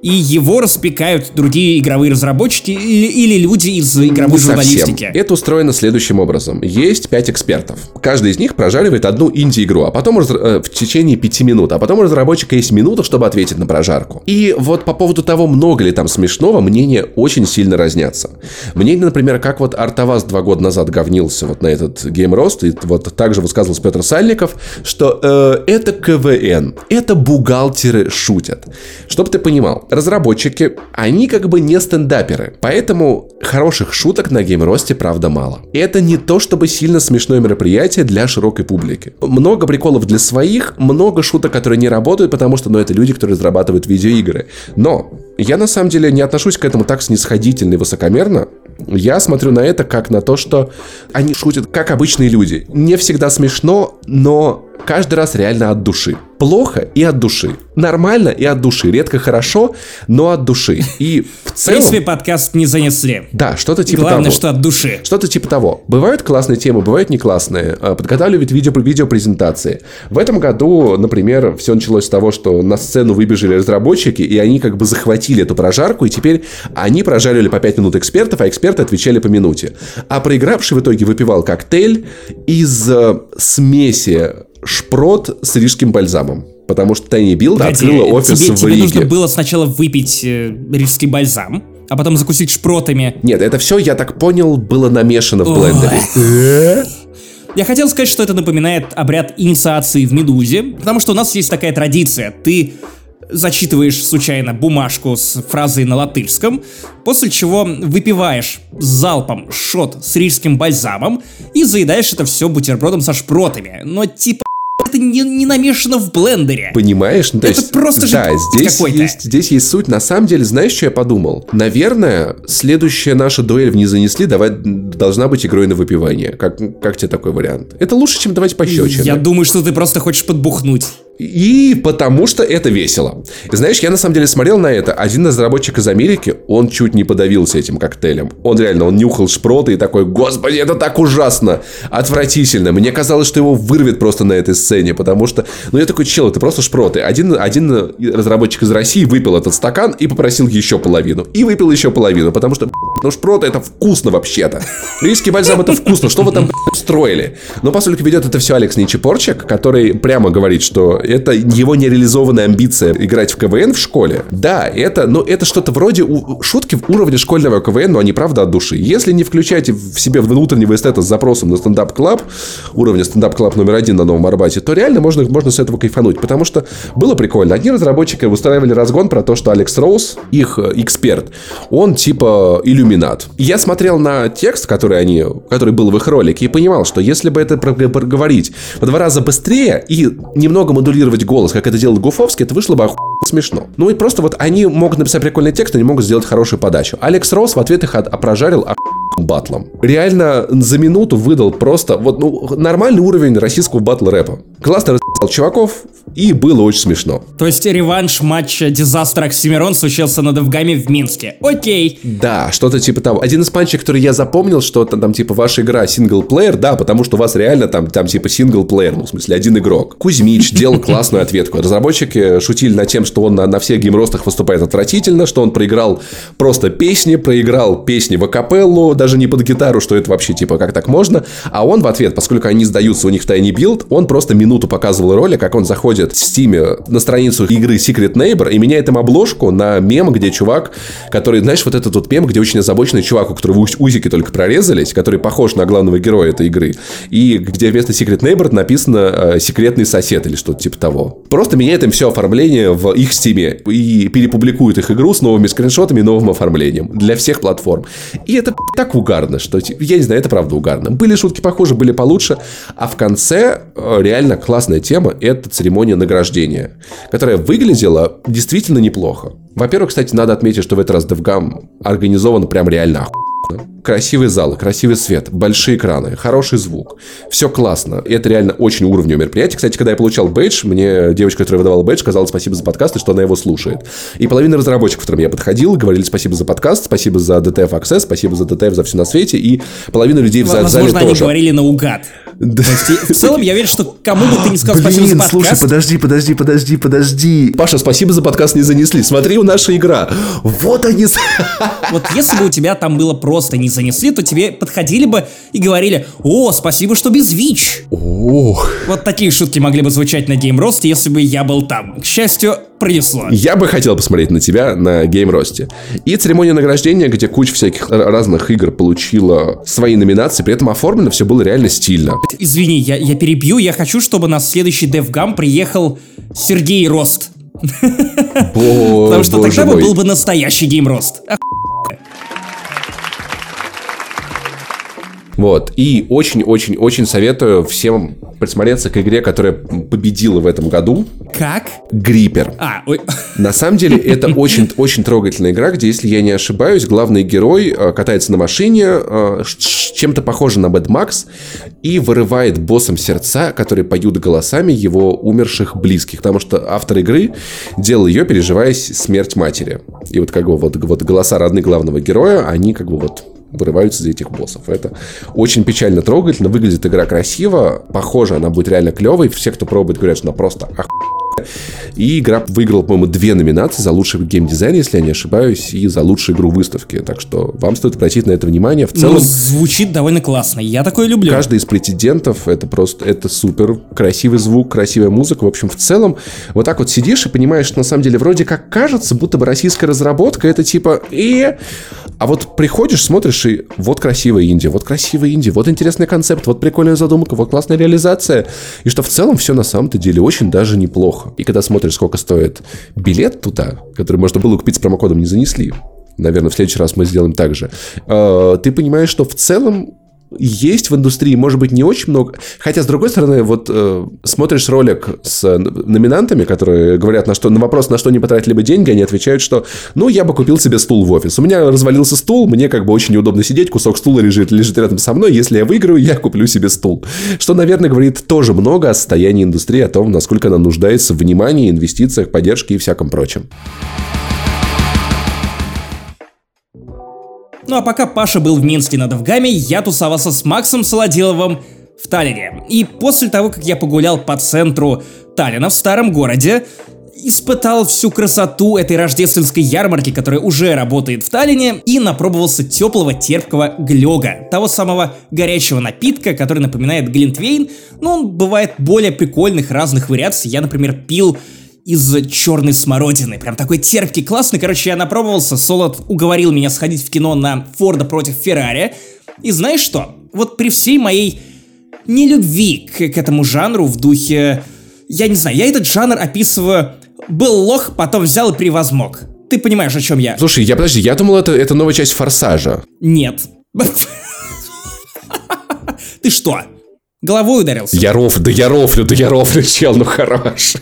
и его распекают другие игровые разработчики или, или люди из игровой Не журналистики. Совсем. Это устроено следующим образом. Есть пять экспертов. Каждый из них прожаривает одну инди-игру, а потом э, в течение пяти минут. А потом у разработчика есть минута, чтобы ответить на прожарку. И вот по поводу того, много ли там смешного, мнения очень сильно разнятся. Мнение, например, как вот Артаваз два года назад говнился вот на этот Roast, и вот также высказывался Петр Сальников, что э, это КВН, это бухгалтеры шутят. Чтобы ты понимал, разработчики, они как бы не стендаперы, поэтому хороших шуток на геймросте, правда, мало. И это не то, чтобы сильно смешное мероприятие для широкой публики. Много приколов для своих, много шуток, которые не работают, потому что, ну, это люди, которые разрабатывают видеоигры. Но я на самом деле не отношусь к этому так снисходительно и высокомерно. Я смотрю на это как на то, что они шутят как обычные люди. Не всегда смешно, но каждый раз реально от души. Плохо и от души. Нормально и от души. Редко хорошо, но от души. И в целом... В принципе, подкаст не занесли. Да, что-то типа Главное, того. что от души. Что-то типа того. Бывают классные темы, бывают не классные. А, подготавливают видео, видеопрезентации. В этом году, например, все началось с того, что на сцену выбежали разработчики, и они как бы захватили эту прожарку, и теперь они прожарили по 5 минут экспертов, а эксперты отвечали по минуте. А проигравший в итоге выпивал коктейль из э, смеси шпрот с рижским бальзамом. Потому что Тайни Билд открыла офис тебе, в тебе Риге. нужно было сначала выпить э, рижский бальзам, а потом закусить шпротами. Нет, это все, я так понял, было намешано в блендере. Я хотел сказать, что это напоминает обряд инициации в Медузе, потому что у нас есть такая традиция. Ты зачитываешь случайно бумажку с фразой на латышском, после чего выпиваешь залпом шот с рижским бальзамом и заедаешь это все бутербродом со шпротами. Но типа это не, не намешано в блендере. Понимаешь? Ну, то это есть, просто же да, здесь есть, здесь есть суть. На самом деле, знаешь, что я подумал? Наверное, следующая наша дуэль в «Не занесли» давай, должна быть игрой на выпивание. Как, как тебе такой вариант? Это лучше, чем давать пощечины. Я думаю, что ты просто хочешь подбухнуть. И потому что это весело. Знаешь, я на самом деле смотрел на это. Один из разработчиков из Америки, он чуть не подавился этим коктейлем. Он реально, он нюхал шпроты и такой, господи, это так ужасно, отвратительно. Мне казалось, что его вырвет просто на этой сцене, потому что, ну я такой, чел, это просто шпроты. Один, один разработчик из России выпил этот стакан и попросил еще половину. И выпил еще половину, потому что, ну шпроты это вкусно вообще-то. Рижский бальзам это вкусно, что вы там строили? Но поскольку ведет это все Алекс Ничипорчик, который прямо говорит, что это его нереализованная амбиция играть в КВН в школе. Да, это, но это что-то вроде у, шутки в уровне школьного КВН, но они правда от души. Если не включаете в себе внутреннего эстета с запросом на стендап-клаб, уровня стендап-клаб номер один на Новом Арбате, то реально можно, можно с этого кайфануть. Потому что было прикольно. Одни разработчики устраивали разгон про то, что Алекс Роуз, их э, эксперт, он типа иллюминат. я смотрел на текст, который они, который был в их ролике, и понимал, что если бы это проговорить в два раза быстрее и немного модулировать модулировать голос, как это делал Гуфовский, это вышло бы оху... смешно. Ну и просто вот они могут написать прикольный текст, они могут сделать хорошую подачу. Алекс Росс в ответ их опрожарил оху батлом. Реально за минуту выдал просто вот ну, нормальный уровень российского батл рэпа. Классно рассказал чуваков, и было очень смешно. То есть реванш матча Дизастер Оксимирон случился на Девгаме в Минске. Окей. Да, что-то типа того. Один из панчей, который я запомнил, что там, там типа ваша игра single-player, да, потому что у вас реально там, там типа single-player, ну в смысле один игрок. Кузьмич делал классную ответку. Разработчики шутили над тем, что он на, на всех game roast ах выступает отвратительно, что он проиграл просто песни, проиграл песни в акапеллу, даже не под гитару, что это вообще, типа, как так можно. А он в ответ, поскольку они сдаются у них Tiny Build, он просто минуту показывал ролик, как он заходит в Steam на страницу игры Secret Neighbor и меняет им обложку на мем, где чувак, который, знаешь, вот этот вот мем, где очень озабоченный чувак, у которого узики только прорезались, который похож на главного героя этой игры, и где вместо Secret Neighbor написано э, «Секретный сосед» или что-то типа того. Просто меняет им все оформление в их стиме и перепубликует их игру с новыми скриншотами и новым оформлением для всех платформ. И это так угарно, что, я не знаю, это правда угарно. Были шутки похожи, были получше, а в конце э, реально классная тема — это церемония награждения, которая выглядела действительно неплохо. Во-первых, кстати, надо отметить, что в этот раз DevGam организован прям реально охуенно. Красивый зал, красивый свет, большие экраны, хороший звук. Все классно. И это реально очень уровневое мероприятие. Кстати, когда я получал бейдж, мне девочка, которая выдавала бейдж, сказала спасибо за подкаст и что она его слушает. И половина разработчиков, которым я подходил, говорили спасибо за подкаст, спасибо за DTF Access, спасибо за DTF за все на свете. И половина людей в зале Возможно, они говорили наугад. Да. в целом, я верю, что кому бы ты не сказал Блин, спасибо за подкаст... слушай, подожди, подожди, подожди, подожди. Паша, спасибо за подкаст не занесли. Смотри, у наша игра. Вот они... Вот если бы у тебя там было просто не занесли, то тебе подходили бы и говорили, о, спасибо, что без ВИЧ. Ох. Вот такие шутки могли бы звучать на геймросте, если бы я был там. К счастью, пронесло. Я бы хотел посмотреть на тебя на геймросте. И церемония награждения, где куча всяких разных игр получила свои номинации, при этом оформлено все было реально стильно. Извини, я, я перебью, я хочу, чтобы на следующий DevGam приехал Сергей Рост. Потому что тогда бы был бы настоящий геймрост. Вот. И очень-очень-очень советую всем присмотреться к игре, которая победила в этом году. Как? Гриппер. А, ой. На самом деле, это очень-очень трогательная игра, где, если я не ошибаюсь, главный герой э, катается на машине, э, чем-то похоже на Mad Max, и вырывает боссом сердца, которые поют голосами его умерших близких. Потому что автор игры делал ее, переживая смерть матери. И вот как бы вот, вот голоса родных главного героя, они как бы вот вырываются из этих боссов. Это очень печально трогательно, выглядит игра красиво, похоже, она будет реально клевой. Все, кто пробует, говорят, что она просто охуенная и игра выиграла, по-моему, две номинации за лучший геймдизайн, если я не ошибаюсь, и за лучшую игру выставки. Так что вам стоит обратить на это внимание. В целом... Ну, звучит довольно классно. Я такое люблю. Каждый из претендентов это просто, это супер. Красивый звук, красивая музыка. В общем, в целом, вот так вот сидишь и понимаешь, что на самом деле вроде как кажется, будто бы российская разработка это типа и... А вот приходишь, смотришь, и вот красивая Индия, вот красивая Индия, вот интересный концепт, вот прикольная задумка, вот классная реализация. И что в целом все на самом-то деле очень даже неплохо. И когда смотришь, сколько стоит билет туда, который можно было купить с промокодом, не занесли, наверное, в следующий раз мы сделаем так же, а, ты понимаешь, что в целом есть в индустрии, может быть, не очень много. Хотя, с другой стороны, вот э, смотришь ролик с номинантами, которые говорят на, что, на вопрос, на что не потратили бы деньги, они отвечают, что, ну, я бы купил себе стул в офис. У меня развалился стул, мне как бы очень неудобно сидеть, кусок стула лежит, лежит рядом со мной, если я выиграю, я куплю себе стул. Что, наверное, говорит тоже много о состоянии индустрии, о том, насколько она нуждается в внимании, инвестициях, поддержке и всяком прочем. Ну а пока Паша был в Минске на Довгаме, я тусовался с Максом Солодиловым в Таллине. И после того, как я погулял по центру Таллина в старом городе, испытал всю красоту этой рождественской ярмарки, которая уже работает в Таллине, и напробовался теплого терпкого глёга, того самого горячего напитка, который напоминает глинтвейн, но он бывает более прикольных разных вариаций. Я, например, пил из черной смородины. Прям такой терпкий, классный. Короче, я напробовался. Солод уговорил меня сходить в кино на Форда против Феррари. И знаешь что? Вот при всей моей нелюбви к, к этому жанру в духе... Я не знаю, я этот жанр описываю... Был лох, потом взял и превозмог. Ты понимаешь, о чем я? Слушай, я подожди, я думал, это, это новая часть Форсажа. Нет. Ты что? Головой ударился. Я рофлю, да я рофлю, да я рофлю, чел, ну хорош.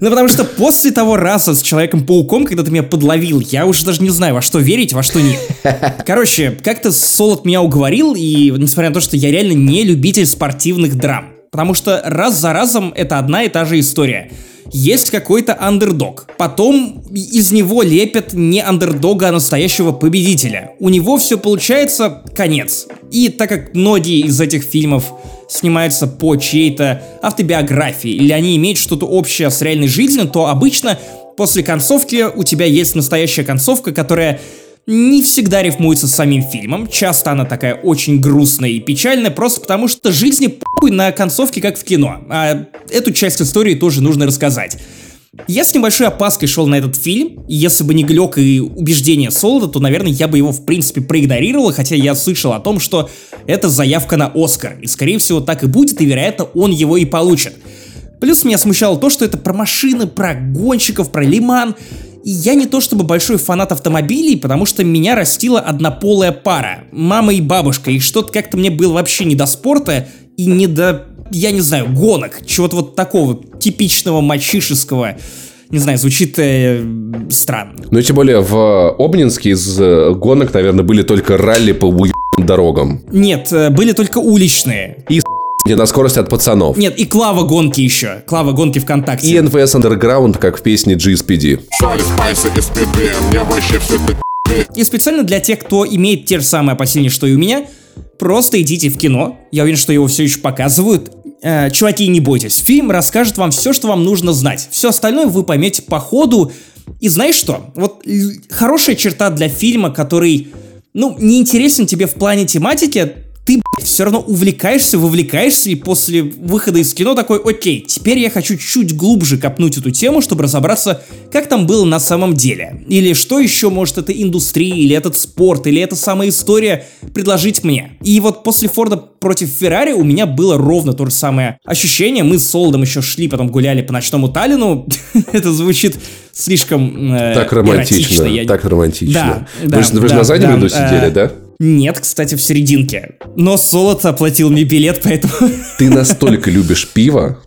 Ну потому что после того раза с Человеком-пауком, когда ты меня подловил, я уже даже не знаю, во что верить, во что нет. Короче, как-то Солод меня уговорил, и несмотря на то, что я реально не любитель спортивных драм. Потому что раз за разом это одна и та же история есть какой-то андердог. Потом из него лепят не андердога, а настоящего победителя. У него все получается конец. И так как многие из этих фильмов снимаются по чьей-то автобиографии, или они имеют что-то общее с реальной жизнью, то обычно после концовки у тебя есть настоящая концовка, которая не всегда рифмуется с самим фильмом, часто она такая очень грустная и печальная, просто потому что жизни похуй на концовке, как в кино, а эту часть истории тоже нужно рассказать. Я с небольшой опаской шел на этот фильм, и если бы не Глек и убеждение Солода, то, наверное, я бы его, в принципе, проигнорировал, хотя я слышал о том, что это заявка на Оскар, и, скорее всего, так и будет, и, вероятно, он его и получит. Плюс меня смущало то, что это про машины, про гонщиков, про лиман, и я не то чтобы большой фанат автомобилей, потому что меня растила однополая пара, мама и бабушка, и что-то как-то мне было вообще не до спорта и не до, я не знаю, гонок, чего-то вот такого типичного мальчишеского. Не знаю, звучит э, странно. Ну и тем более в Обнинске из э, гонок, наверное, были только ралли по уебаным дорогам. Нет, э, были только уличные. И не на скорости от пацанов. Нет, и Клава гонки еще. Клава гонки ВКонтакте. И НВС Underground, как в песне GSPD. И специально для тех, кто имеет те же самые опасения, что и у меня, просто идите в кино. Я уверен, что его все еще показывают. Э, чуваки, не бойтесь. Фильм расскажет вам все, что вам нужно знать. Все остальное вы поймете по ходу. И знаешь что? Вот хорошая черта для фильма, который, ну, не интересен тебе в плане тематики, ты, блядь, все равно увлекаешься, вовлекаешься, и после выхода из кино такой, окей, теперь я хочу чуть глубже копнуть эту тему, чтобы разобраться, как там было на самом деле. Или что еще может эта индустрия, или этот спорт, или эта самая история предложить мне. И вот после Форда против Феррари у меня было ровно то же самое ощущение. Мы с Солдом еще шли, потом гуляли по ночному Таллину. Это звучит слишком э, Так романтично, я... так романтично. Да, вы да, же, вы же да, на заднем да, ряду э, сидели, да? Нет, кстати, в серединке. Но Солод оплатил мне билет, поэтому... Ты настолько любишь пиво,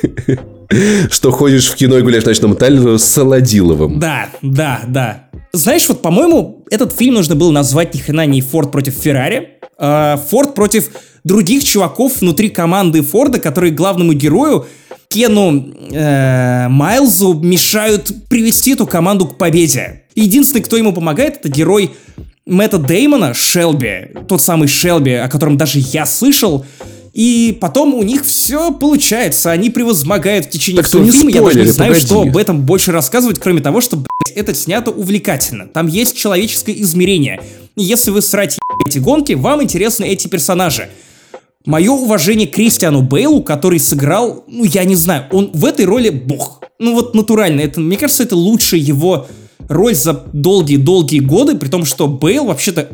что ходишь в кино и гуляешь в ночном Таллину с Солодиловым. Да, да, да. Знаешь, вот, по-моему, этот фильм нужно было назвать ни хрена не Форд против Феррари, а Форд против других чуваков внутри команды Форда, которые главному герою Кену э, Майлзу мешают привести эту команду к победе. Единственный, кто ему помогает, это герой Мэтта Деймона, Шелби, тот самый Шелби, о котором даже я слышал, и потом у них все получается, они превозмогают в течение Так всего фильма. Я даже не знаю, погоди. что об этом больше рассказывать, кроме того, что, блядь, это снято увлекательно. Там есть человеческое измерение. И если вы срать эти гонки, вам интересны эти персонажи. Мое уважение к Кристиану Бейлу, который сыграл, ну, я не знаю, он в этой роли бог. Ну, вот натурально, это, мне кажется, это лучшая его роль за долгие-долгие годы, при том, что Бейл вообще-то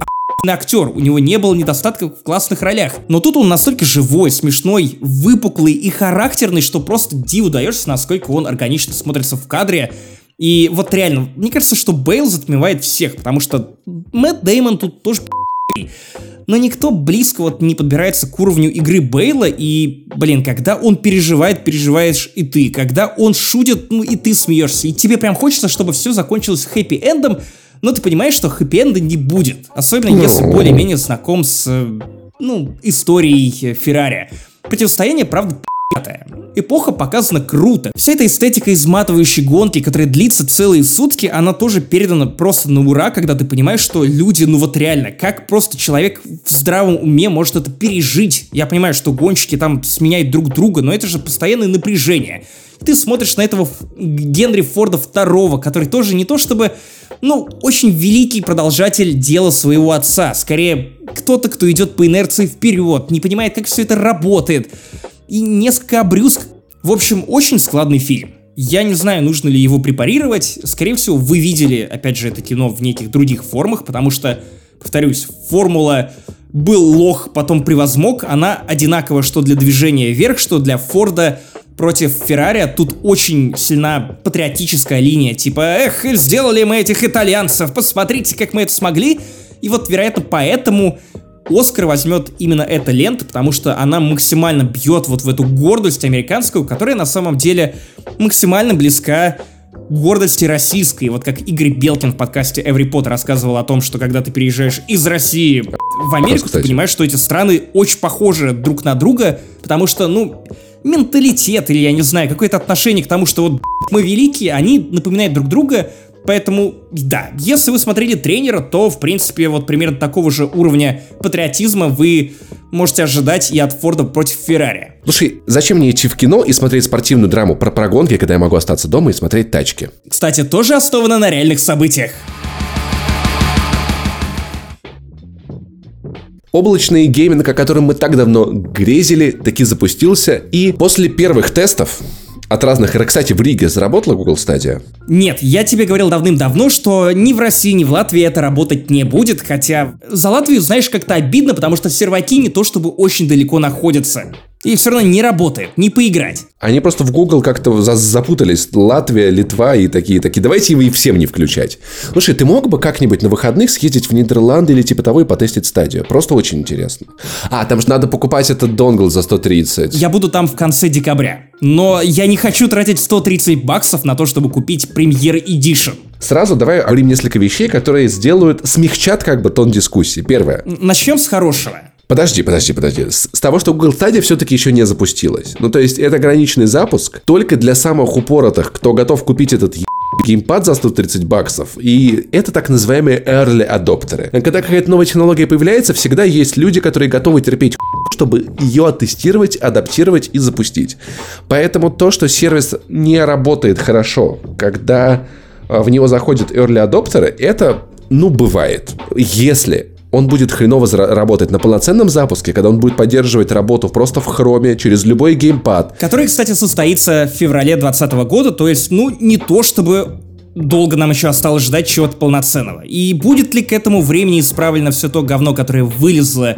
актер, у него не было недостатков в классных ролях. Но тут он настолько живой, смешной, выпуклый и характерный, что просто диву даешься, насколько он органично смотрится в кадре. И вот реально, мне кажется, что Бейл затмевает всех, потому что Мэтт Деймон тут тоже но никто близко вот не подбирается к уровню игры Бейла, и, блин, когда он переживает, переживаешь и ты, когда он шутит, ну и ты смеешься, и тебе прям хочется, чтобы все закончилось хэппи-эндом, но ты понимаешь, что хэппи-энда не будет, особенно если более-менее знаком с, э, ну, историей Феррари. Противостояние, правда, Эпоха показана круто. Вся эта эстетика изматывающей гонки, которая длится целые сутки, она тоже передана просто на ура, когда ты понимаешь, что люди, ну вот реально, как просто человек в здравом уме может это пережить. Я понимаю, что гонщики там сменяют друг друга, но это же постоянное напряжение. Ты смотришь на этого Генри Форда второго, который тоже не то чтобы, ну, очень великий продолжатель дела своего отца. Скорее, кто-то, кто идет по инерции вперед, не понимает, как все это работает и несколько обрюзг. В общем, очень складный фильм. Я не знаю, нужно ли его препарировать. Скорее всего, вы видели, опять же, это кино в неких других формах, потому что, повторюсь, формула был лох, потом превозмог, она одинакова что для движения вверх, что для Форда против Феррари. Тут очень сильна патриотическая линия, типа, эх, сделали мы этих итальянцев, посмотрите, как мы это смогли. И вот, вероятно, поэтому Оскар возьмет именно эта лента, потому что она максимально бьет вот в эту гордость американскую, которая на самом деле максимально близка гордости российской. Вот как Игорь Белкин в подкасте Every Pot рассказывал о том, что когда ты переезжаешь из России в Америку, ты понимаешь, что эти страны очень похожи друг на друга, потому что, ну, менталитет или, я не знаю, какое-то отношение к тому, что вот мы великие, они напоминают друг друга, Поэтому, да, если вы смотрели тренера, то, в принципе, вот примерно такого же уровня патриотизма вы можете ожидать и от Форда против Феррари. Слушай, зачем мне идти в кино и смотреть спортивную драму про прогонки, когда я могу остаться дома и смотреть тачки? Кстати, тоже основано на реальных событиях. Облачный гейминг, о котором мы так давно грезили, таки запустился, и после первых тестов от разных... Кстати, в Риге заработала Google Stadia? Нет, я тебе говорил давным-давно, что ни в России, ни в Латвии это работать не будет, хотя за Латвию, знаешь, как-то обидно, потому что серваки не то чтобы очень далеко находятся и все равно не работает, не поиграть. Они просто в Google как-то запутались. Латвия, Литва и такие, такие. Давайте его и всем не включать. Слушай, ты мог бы как-нибудь на выходных съездить в Нидерланды или типа того и потестить стадию? Просто очень интересно. А, там же надо покупать этот донгл за 130. Я буду там в конце декабря. Но я не хочу тратить 130 баксов на то, чтобы купить премьер Edition. Сразу давай говорим несколько вещей, которые сделают, смягчат как бы тон дискуссии. Первое. Начнем с хорошего. Подожди, подожди, подожди. С, с того, что Google Stadia все-таки еще не запустилась. Ну, то есть, это ограниченный запуск только для самых упоротых, кто готов купить этот геймпад за 130 баксов. И это так называемые early адоптеры. Когда какая-то новая технология появляется, всегда есть люди, которые готовы терпеть чтобы ее оттестировать, адаптировать и запустить. Поэтому то, что сервис не работает хорошо, когда а, в него заходят early адоптеры, это, ну, бывает. Если он будет хреново работать на полноценном запуске, когда он будет поддерживать работу просто в хроме через любой геймпад. Который, кстати, состоится в феврале 2020 года, то есть, ну, не то чтобы долго нам еще осталось ждать чего-то полноценного. И будет ли к этому времени исправлено все то говно, которое вылезло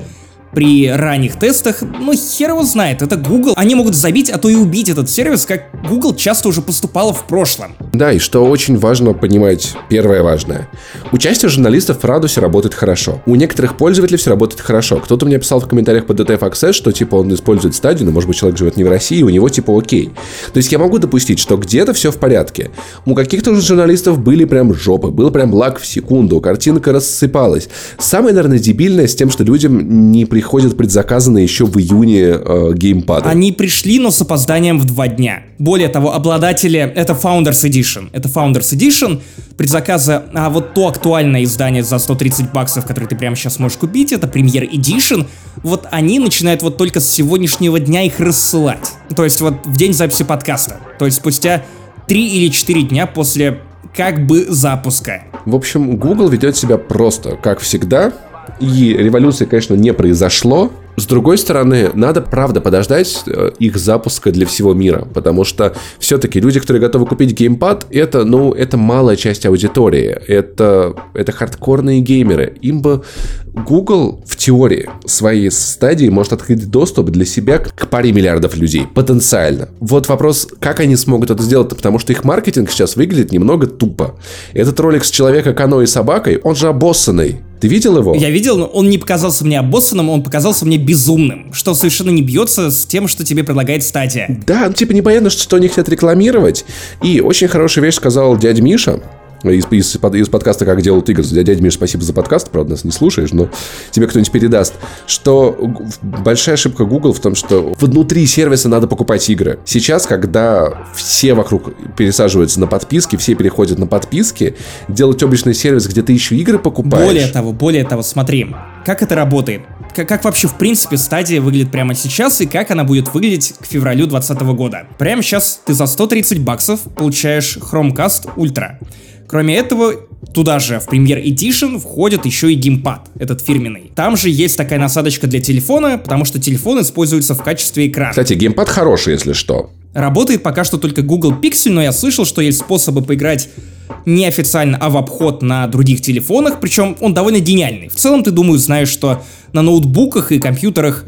при ранних тестах, ну хер его знает, это Google. Они могут забить, а то и убить этот сервис, как Google часто уже поступало в прошлом. Да, и что очень важно понимать, первое важное. Участие журналистов в Радусе работает хорошо. У некоторых пользователей все работает хорошо. Кто-то мне писал в комментариях по DTF Access, что типа он использует стадию, но может быть человек живет не в России, у него типа окей. То есть я могу допустить, что где-то все в порядке. У каких-то журналистов были прям жопы, был прям лак в секунду, картинка рассыпалась. Самое, наверное, дебильное с тем, что людям не при приходят предзаказанные еще в июне э, геймпады. Они пришли, но с опозданием в два дня. Более того, обладатели, это Founders Edition. Это Founders Edition, предзаказа, а вот то актуальное издание за 130 баксов, которое ты прямо сейчас можешь купить, это Premier Edition. Вот они начинают вот только с сегодняшнего дня их рассылать. То есть вот в день записи подкаста. То есть спустя 3 или 4 дня после как бы запуска. В общем, Google ведет себя просто, как всегда, и революции, конечно, не произошло, с другой стороны, надо, правда, подождать э, их запуска для всего мира, потому что все-таки люди, которые готовы купить геймпад, это, ну, это малая часть аудитории, это, это хардкорные геймеры. Им бы Google в теории своей стадии может открыть доступ для себя к паре миллиардов людей, потенциально. Вот вопрос, как они смогут это сделать, потому что их маркетинг сейчас выглядит немного тупо. Этот ролик с человека, кано и собакой, он же обоссанный. Ты видел его? Я видел, но он не показался мне обоссанным, он показался мне безумным, что совершенно не бьется с тем, что тебе предлагает стадия. Да, ну типа непонятно, что они хотят рекламировать. И очень хорошая вещь сказал дядя Миша, из, из, из подкаста «Как делают игры». Дядя Миш, спасибо за подкаст, правда, нас не слушаешь, но тебе кто-нибудь передаст, что большая ошибка Google в том, что внутри сервиса надо покупать игры. Сейчас, когда все вокруг пересаживаются на подписки, все переходят на подписки, делать облачный сервис, где ты еще игры покупаешь... Более того, более того, смотри, как это работает? Как, как вообще, в принципе, стадия выглядит прямо сейчас и как она будет выглядеть к февралю 2020 года? Прямо сейчас ты за 130 баксов получаешь Chromecast Ultra. Кроме этого, туда же в Premier Edition входит еще и геймпад, этот фирменный. Там же есть такая насадочка для телефона, потому что телефон используется в качестве экрана. Кстати, геймпад хороший, если что. Работает пока что только Google Pixel, но я слышал, что есть способы поиграть неофициально, а в обход на других телефонах, причем он довольно гениальный. В целом, ты, думаю, знаешь, что на ноутбуках и компьютерах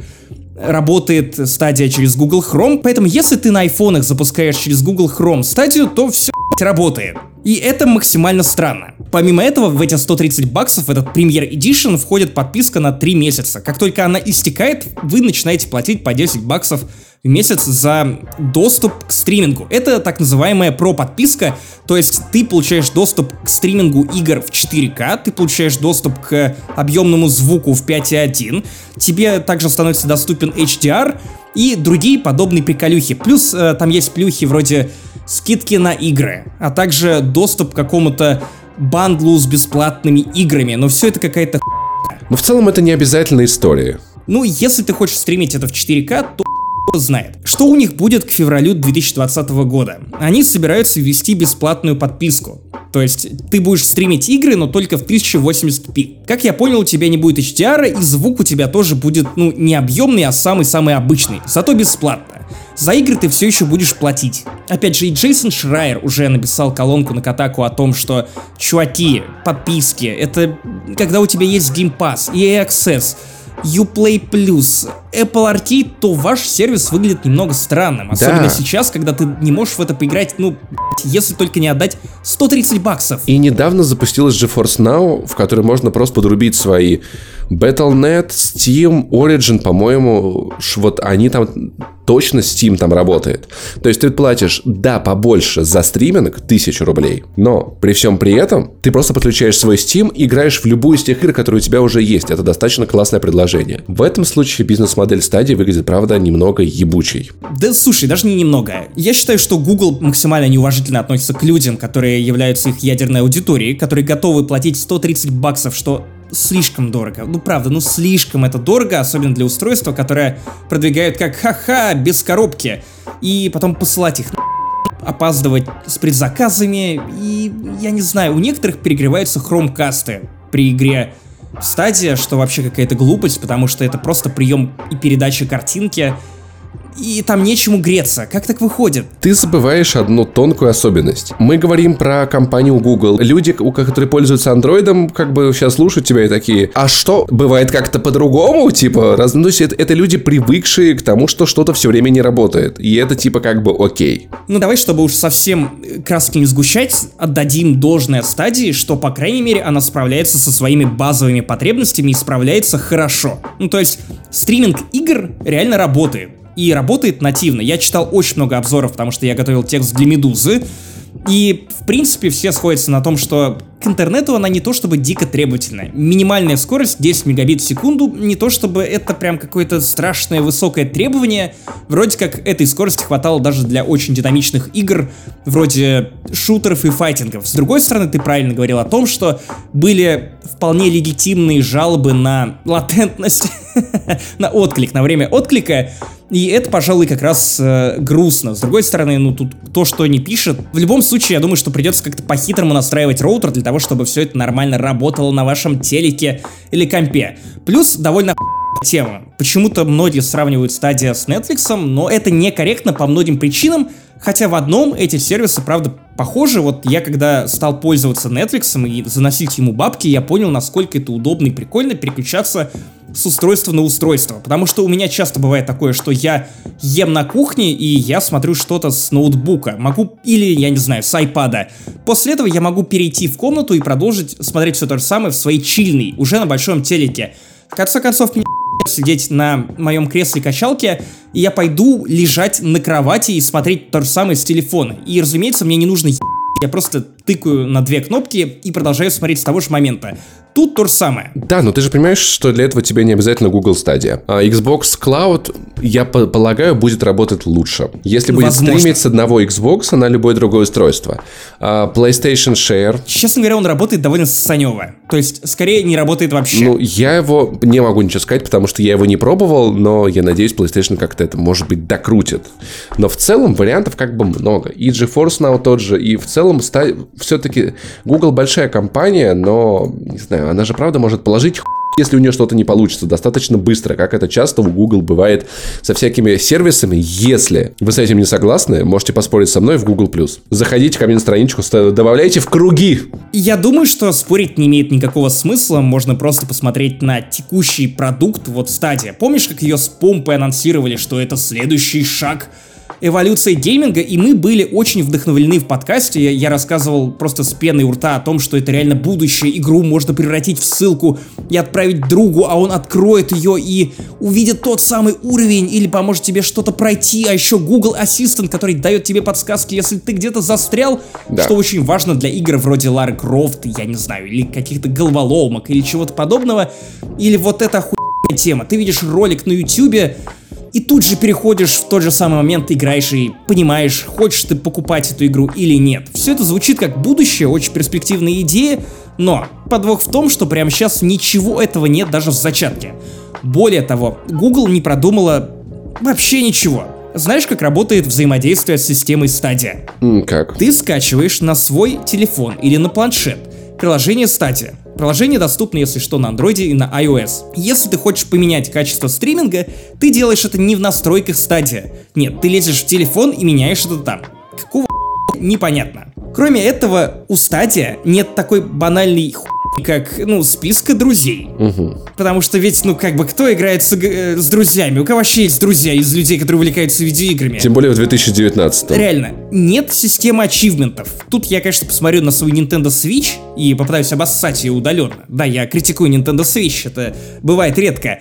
работает стадия через Google Chrome, поэтому если ты на айфонах запускаешь через Google Chrome стадию, то все работает. И это максимально странно. Помимо этого, в эти 130 баксов этот Premier Edition входит подписка на 3 месяца. Как только она истекает, вы начинаете платить по 10 баксов в месяц за доступ к стримингу. Это так называемая про-подписка, то есть ты получаешь доступ к стримингу игр в 4К, ты получаешь доступ к объемному звуку в 5.1, тебе также становится доступен HDR и другие подобные приколюхи. Плюс э, там есть плюхи вроде скидки на игры, а также доступ к какому-то бандлу с бесплатными играми, но все это какая-то Но в целом это не обязательная история. Ну, если ты хочешь стримить это в 4К, то знает. Что у них будет к февралю 2020 года? Они собираются ввести бесплатную подписку. То есть ты будешь стримить игры, но только в 1080p. Как я понял, у тебя не будет HDR, и звук у тебя тоже будет, ну, не объемный, а самый-самый обычный. Зато бесплатно. За игры ты все еще будешь платить. Опять же, и Джейсон Шрайер уже написал колонку на Катаку о том, что, чуваки, подписки, это когда у тебя есть Game Pass, EA Access, Uplay Plus, Apple Arcade, то ваш сервис выглядит немного странным. Особенно Да. сейчас, когда ты не можешь в это поиграть, ну, если только не отдать 130 баксов. И недавно запустилась GeForce Now, в которой можно просто подрубить свои Battle.net, Steam, Origin, по-моему, вот они там точно Steam там работает. То есть ты платишь, да, побольше за стриминг, тысячу рублей, но при всем при этом ты просто подключаешь свой Steam и играешь в любую из тех игр, которые у тебя уже есть. Это достаточно классное предложение. В этом случае бизнес-модель стадии выглядит, правда, немного ебучей. Да слушай, даже не немного. Я считаю, что Google максимально неуважительно относится к людям, которые являются их ядерной аудиторией, которые готовы платить 130 баксов, что слишком дорого. Ну правда, ну слишком это дорого, особенно для устройства, которое продвигают как ха-ха, без коробки. И потом посылать их опаздывать с предзаказами, и я не знаю, у некоторых перегреваются хромкасты при игре в стадия, что вообще какая-то глупость, потому что это просто прием и передача картинки, и там нечему греться. Как так выходит? Ты забываешь одну тонкую особенность. Мы говорим про компанию Google. Люди, у которые пользуются андроидом, как бы сейчас слушают тебя и такие, а что, бывает как-то по-другому? Типа, раз... ну, то есть это, это люди, привыкшие к тому, что что-то все время не работает. И это типа как бы окей. Ну давай, чтобы уж совсем э, краски не сгущать, отдадим должное стадии, что, по крайней мере, она справляется со своими базовыми потребностями и справляется хорошо. Ну то есть, стриминг игр реально работает. И работает нативно. Я читал очень много обзоров, потому что я готовил текст для Медузы. И, в принципе, все сходятся на том, что к интернету она не то чтобы дико требовательная. Минимальная скорость 10 мегабит в секунду, не то чтобы это прям какое-то страшное высокое требование. Вроде как этой скорости хватало даже для очень динамичных игр, вроде шутеров и файтингов. С другой стороны, ты правильно говорил о том, что были вполне легитимные жалобы на латентность, на отклик, на время отклика, и это, пожалуй, как раз э, грустно. С другой стороны, ну тут то, что не пишет. В любом случае, я думаю, что придется как-то по-хитрому настраивать роутер для того, чтобы все это нормально работало на вашем телеке или компе. Плюс довольно тема. Почему-то многие сравнивают стадия с Netflix, но это некорректно по многим причинам, хотя в одном эти сервисы, правда, похожи. Вот я когда стал пользоваться Netflix и заносить ему бабки, я понял, насколько это удобно и прикольно переключаться с устройства на устройство. Потому что у меня часто бывает такое, что я ем на кухне и я смотрю что-то с ноутбука. Могу, или, я не знаю, с айпада. После этого я могу перейти в комнату и продолжить смотреть все то же самое в своей чильной, уже на большом телеке. В конце концов, мне сидеть на моем кресле качалке, и я пойду лежать на кровати и смотреть то же самое с телефона. И, разумеется, мне не нужно я просто тыкаю на две кнопки и продолжаю смотреть с того же момента. Тут то же самое. Да, но ты же понимаешь, что для этого тебе не обязательно Google Stadia. А Xbox Cloud, я по- полагаю, будет работать лучше. Если будет Возможно. стримить с одного Xbox на любое другое устройство. А PlayStation Share, Честно говоря, он работает довольно санево. То есть, скорее, не работает вообще. ну, я его не могу ничего сказать, потому что я его не пробовал, но я надеюсь, PlayStation как-то это, может быть, докрутит. Но в целом вариантов как бы много. И GeForce Now тот же, и в целом все-таки Google большая компания, но, не знаю, она же правда может положить х- если у нее что-то не получится достаточно быстро, как это часто у Google бывает со всякими сервисами. Если вы с этим не согласны, можете поспорить со мной в Google+. Заходите ко мне на страничку, добавляйте в круги. Я думаю, что спорить не имеет никакого смысла, можно просто посмотреть на текущий продукт, вот стадия. Помнишь, как ее с помпой анонсировали, что это следующий шаг эволюции гейминга, и мы были очень вдохновлены в подкасте. Я, я рассказывал просто с пеной у рта о том, что это реально будущее. Игру можно превратить в ссылку и отправить другу, а он откроет ее и увидит тот самый уровень или поможет тебе что-то пройти. А еще Google Assistant, который дает тебе подсказки, если ты где-то застрял, Да. что очень важно для игр вроде Лары Крофт, я не знаю, или каких-то головоломок, или чего-то подобного. Или вот эта охуенная тема. Ты видишь ролик на ютюбе, и тут же переходишь в тот же самый момент, играешь и понимаешь, хочешь ты покупать эту игру или нет. Все это звучит как будущее, очень перспективная идея, но подвох в том, что прямо сейчас ничего этого нет даже в зачатке. Более того, Google не продумала Вообще ничего. Знаешь, как работает взаимодействие с системой Stadia? Как? Ты скачиваешь на свой телефон или на планшет приложение Stadia. Приложение доступно, если что, на Android и на iOS. Если ты хочешь поменять качество стриминга, ты делаешь это не в настройках Stadia. Нет, ты лезешь в телефон и меняешь это там. Какого непонятно. Кроме этого, у Stadia нет такой банальной хуйни, как, ну, списка друзей. Потому что ведь, ну, как бы, кто играет с, э, с друзьями? У кого вообще есть друзья из людей, которые увлекаются видеоиграми? Тем более в 2019 Реально, нет системы ачивментов. Тут я, конечно, посмотрю на свой Nintendo Switch и попытаюсь обоссать ее удаленно. Да, я критикую Nintendo Switch, это бывает редко.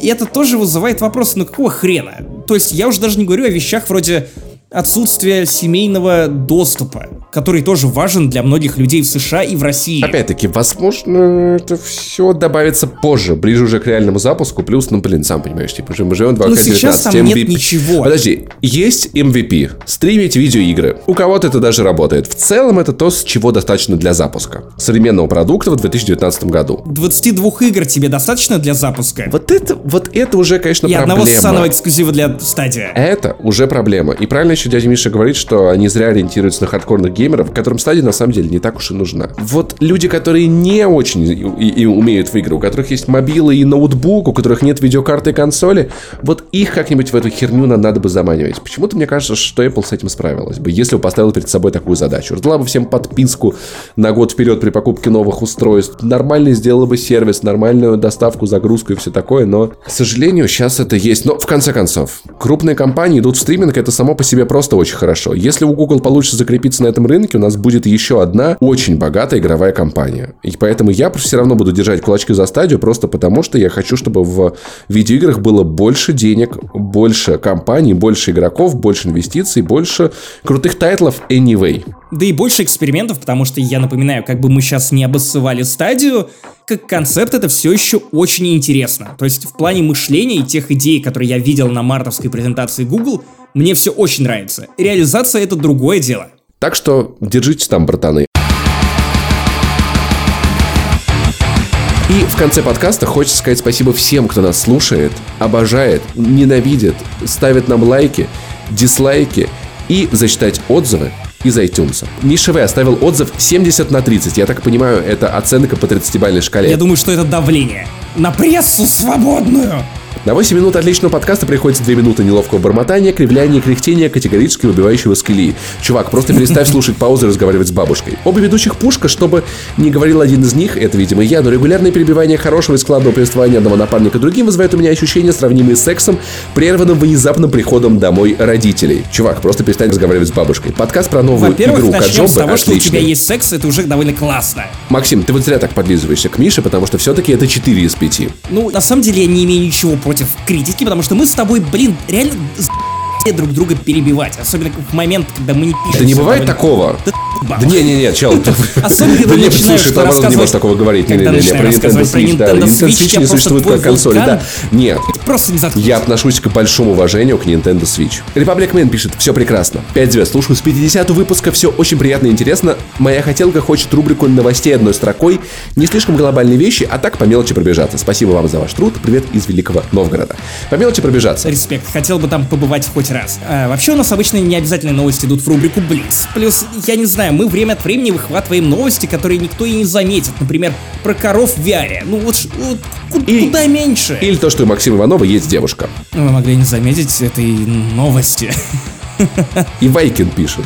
И это тоже вызывает вопрос, ну какого хрена? То есть я уже даже не говорю о вещах вроде отсутствия семейного доступа, который тоже важен для многих людей в США и в России. Опять-таки, возможно, это все добавится позже, ближе уже к реальному запуску. Плюс, ну, блин, сам понимаешь, типа, мы живем в Ну, 2019. сейчас там нет ничего. Подожди, есть MVP, стримить видеоигры. У кого-то это даже работает. В целом, это то, с чего достаточно для запуска современного продукта в 2019 году. 22 игр тебе достаточно для запуска? Вот это, вот это уже, конечно, и проблема. одного ссаного эксклюзива для стадия. Это уже проблема. И правильно еще дядя Миша говорит, что они зря ориентируются на хардкорных геймеров, которым стадия на самом деле не так уж и нужна. Вот люди, которые не очень и, и умеют в игры, у которых есть мобилы и ноутбук, у которых нет видеокарты и консоли, вот их как-нибудь в эту херню на- надо бы заманивать. Почему-то мне кажется, что Apple с этим справилась бы, если бы поставила перед собой такую задачу. Раздала бы всем подписку на год вперед при покупке новых устройств, нормально сделала бы сервис, нормальную доставку, загрузку и все такое, но, к сожалению, сейчас это есть. Но, в конце концов, крупные компании идут в стриминг, это само по себе просто очень хорошо. Если у Google получится закрепиться на этом рынке, у нас будет еще одна очень богатая игровая компания. И поэтому я все равно буду держать кулачки за стадию, просто потому что я хочу, чтобы в видеоиграх было больше денег, больше компаний, больше игроков, больше инвестиций, больше крутых тайтлов anyway. Да и больше экспериментов, потому что, я напоминаю, как бы мы сейчас не обоссывали стадию, как концепт это все еще очень интересно. То есть в плане мышления и тех идей, которые я видел на мартовской презентации Google, мне все очень нравится. Реализация это другое дело. Так что держитесь там, братаны. И в конце подкаста хочется сказать спасибо всем, кто нас слушает, обожает, ненавидит, ставит нам лайки, дизлайки и зачитать отзывы из iTunes. Миша В. оставил отзыв 70 на 30. Я так понимаю, это оценка по 30-бальной шкале. Я думаю, что это давление. На прессу свободную! На 8 минут отличного подкаста приходится 2 минуты неловкого бормотания, кривляния и кряхтения, категорически выбивающего с колеи. Чувак, просто переставь слушать паузы и разговаривать с бабушкой. Оба ведущих пушка, чтобы не говорил один из них, это, видимо, я, но регулярное перебивание хорошего и складного повествования одного напарника другим вызывает у меня ощущения, сравнимые с сексом, прерванным внезапным приходом домой родителей. Чувак, просто перестань разговаривать с бабушкой. Подкаст про новую Во-первых, игру начнем с того, что у тебя отличный. есть секс, это уже довольно классно. Максим, ты вот зря так подлизываешься к Мише, потому что все-таки это 4 из 5. Ну, на самом деле, я не имею ничего против критики, потому что мы с тобой, блин, реально друг друга перебивать. Особенно в момент, когда мы не пишем. Да не бывает такого. Да, Да не-не-не, чел, ты... Особенно, когда Да не, начинаешь слушай, наоборот, не можешь такого говорить. Не, не, не, про Nintendo Switch, да. Nintendo Switch, не существует как консоли, да. Нет, Просто не заткнись. я отношусь к большому уважению к Nintendo Switch. Republic Man пишет, все прекрасно. 5 звезд, слушаю с 50 выпуска, все очень приятно и интересно. Моя хотелка хочет рубрику новостей одной строкой. Не слишком глобальные вещи, а так по мелочи пробежаться. Спасибо вам за ваш труд. Привет из Великого Новгорода. По мелочи пробежаться. Респект, хотел бы там побывать хоть раз. А, вообще у нас обычно не обязательно новости идут в рубрику Блиц. Плюс, я не знаю, мы время от времени выхватываем новости, которые никто и не заметит. Например, про коров в VR. Ну вот, вот куда меньше. Или то, что у Максима Иванова есть девушка. Вы могли не заметить этой новости. И Вайкин пишет.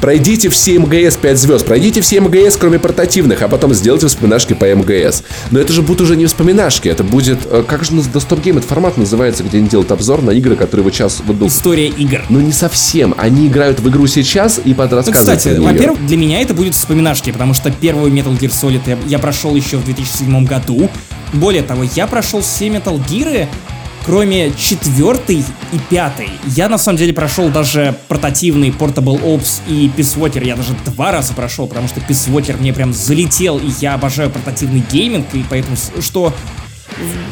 Пройдите все МГС 5 звезд, пройдите все МГС, кроме портативных, а потом сделайте вспоминашки по МГС. Но это же будут уже не вспоминашки, это будет... э, Как же на Стоп Гейм этот формат называется, где они делают обзор на игры, которые вот сейчас выйдут? История игр. Ну не совсем, они играют в игру сейчас и под Ну, кстати, во-первых, для меня это будет вспоминашки, потому что первую Metal Gear Solid я, я прошел еще в 2007 году. Более того, я прошел все Metal Gear, кроме четвертой и пятой. Я на самом деле прошел даже портативный Portable Ops и Peace Walker. Я даже два раза прошел, потому что Peace Walker мне прям залетел, и я обожаю портативный гейминг, и поэтому что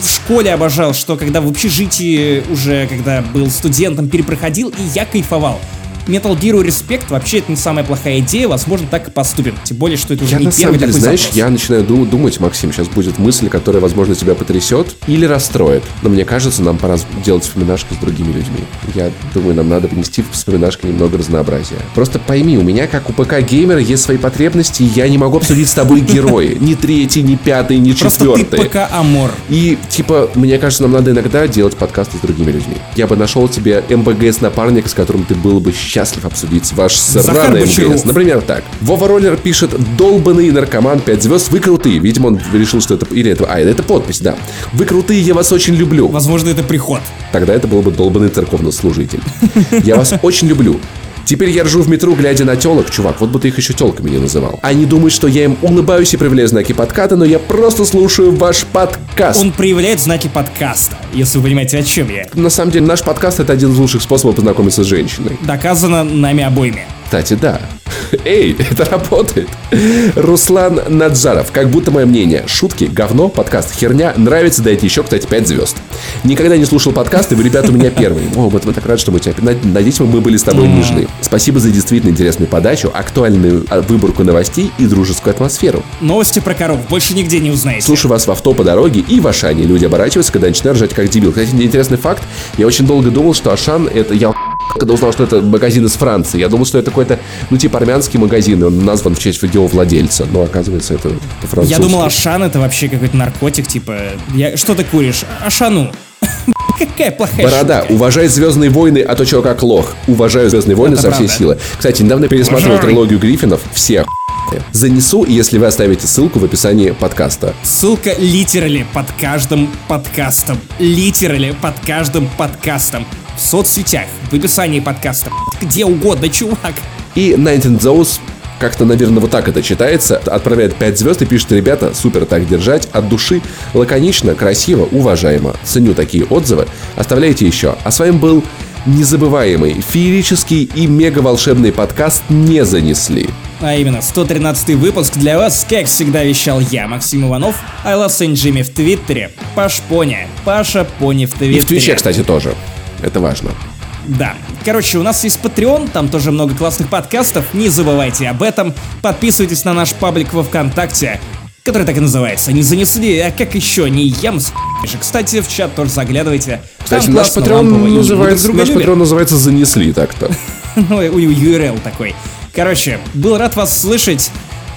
в школе обожал, что когда в общежитии уже, когда был студентом, перепроходил, и я кайфовал. Metal Gear респект, вообще это не самая плохая идея, возможно, так и поступим. Тем более, что это уже Я не на самом первый деле, такой знаешь, запрос. я начинаю ду- думать, Максим, сейчас будет мысль, которая, возможно, тебя потрясет или расстроит. Но мне кажется, нам пора делать вспоминашки с другими людьми. Я думаю, нам надо внести в вспоминашки немного разнообразия. Просто пойми, у меня, как у ПК-геймера, есть свои потребности, и я не могу обсудить с тобой герои. Ни третий, ни пятый, ни Просто ты четвертый. пока Амор. И, типа, мне кажется, нам надо иногда делать подкасты с другими людьми. Я бы нашел тебе МБГС-напарника, с которым ты был бы счастлив обсудить ваш сраный. МГС. Например, так. Вова Роллер пишет «Долбанный наркоман 5 звезд, вы крутые». Видимо, он решил, что это... Или это... А, это подпись, да. «Вы крутые, я вас очень люблю». Возможно, это приход. Тогда это был бы долбанный церковнослужитель. Я вас очень люблю. Теперь я ржу в метро, глядя на телок. Чувак, вот бы ты их еще телками не называл. Они думают, что я им улыбаюсь и проявляю знаки подката, но я просто слушаю ваш подкаст. Он проявляет знаки подкаста, если вы понимаете, о чем я. На самом деле, наш подкаст это один из лучших способов познакомиться с женщиной. Доказано нами обоими. Кстати, да. Эй, это работает. Руслан Наджаров. Как будто мое мнение. Шутки, говно, подкаст, херня. Нравится, дайте еще, кстати, 5 звезд. Никогда не слушал подкасты, вы, ребята, у меня первые. О, вот мы так рады, что мы тебя... над- Надеюсь, мы были с тобой нежны. Спасибо за действительно интересную подачу, актуальную а, выборку новостей и дружескую атмосферу. Новости про коров больше нигде не узнаете. Слушаю вас в авто по дороге и в Ашане. Люди оборачиваются, когда я начинаю ржать как дебил. Кстати, интересный факт. Я очень долго думал, что Ашан это... Я когда узнал, что это магазин из Франции. Я думал, что это какой-то, ну, типа армянский магазин, и он назван в честь его владельца. Но оказывается, это по-французски. Я думал, Ашан это вообще какой-то наркотик, типа... Я... Что ты куришь? Ашану. Какая плохая Борода, шутка. уважай Звездные войны, а то чё как лох. Уважаю Звездные войны Это со всей правда. силы. Кстати, недавно пересматривал Уважай. трилогию Гриффинов. Все. Занесу, если вы оставите ссылку в описании подкаста. Ссылка литерали под каждым подкастом. Литерали под каждым подкастом. В соцсетях, в описании подкаста. Где угодно, чувак. И Nineteen Those как-то, наверное, вот так это читается. Отправляет 5 звезд и пишет, ребята, супер так держать, от души, лаконично, красиво, уважаемо. Ценю такие отзывы. Оставляйте еще. А с вами был незабываемый, феерический и мега волшебный подкаст «Не занесли». А именно, 113 выпуск для вас, как всегда вещал я, Максим Иванов, I Love Saint Jimmy в Твиттере, Паш Пони, Паша Пони в Твиттере. И в Твиче, кстати, тоже. Это важно. Да. Короче, у нас есть Patreon, там тоже много классных подкастов, не забывайте об этом. Подписывайтесь на наш паблик во Вконтакте, который так и называется. Не занесли, а как еще, не ем с же. Кстати, в чат тоже заглядывайте. Кстати, Там наш классно, патрон лампово, и мы называется, наш патрон называется «Занесли» так-то. Ой, у URL такой. Короче, был рад вас слышать.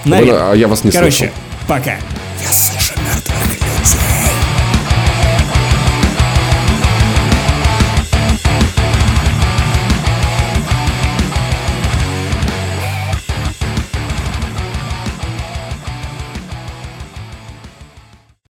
Ладно, а я вас не Короче, слышал. пока. Я слышу мертвых людей.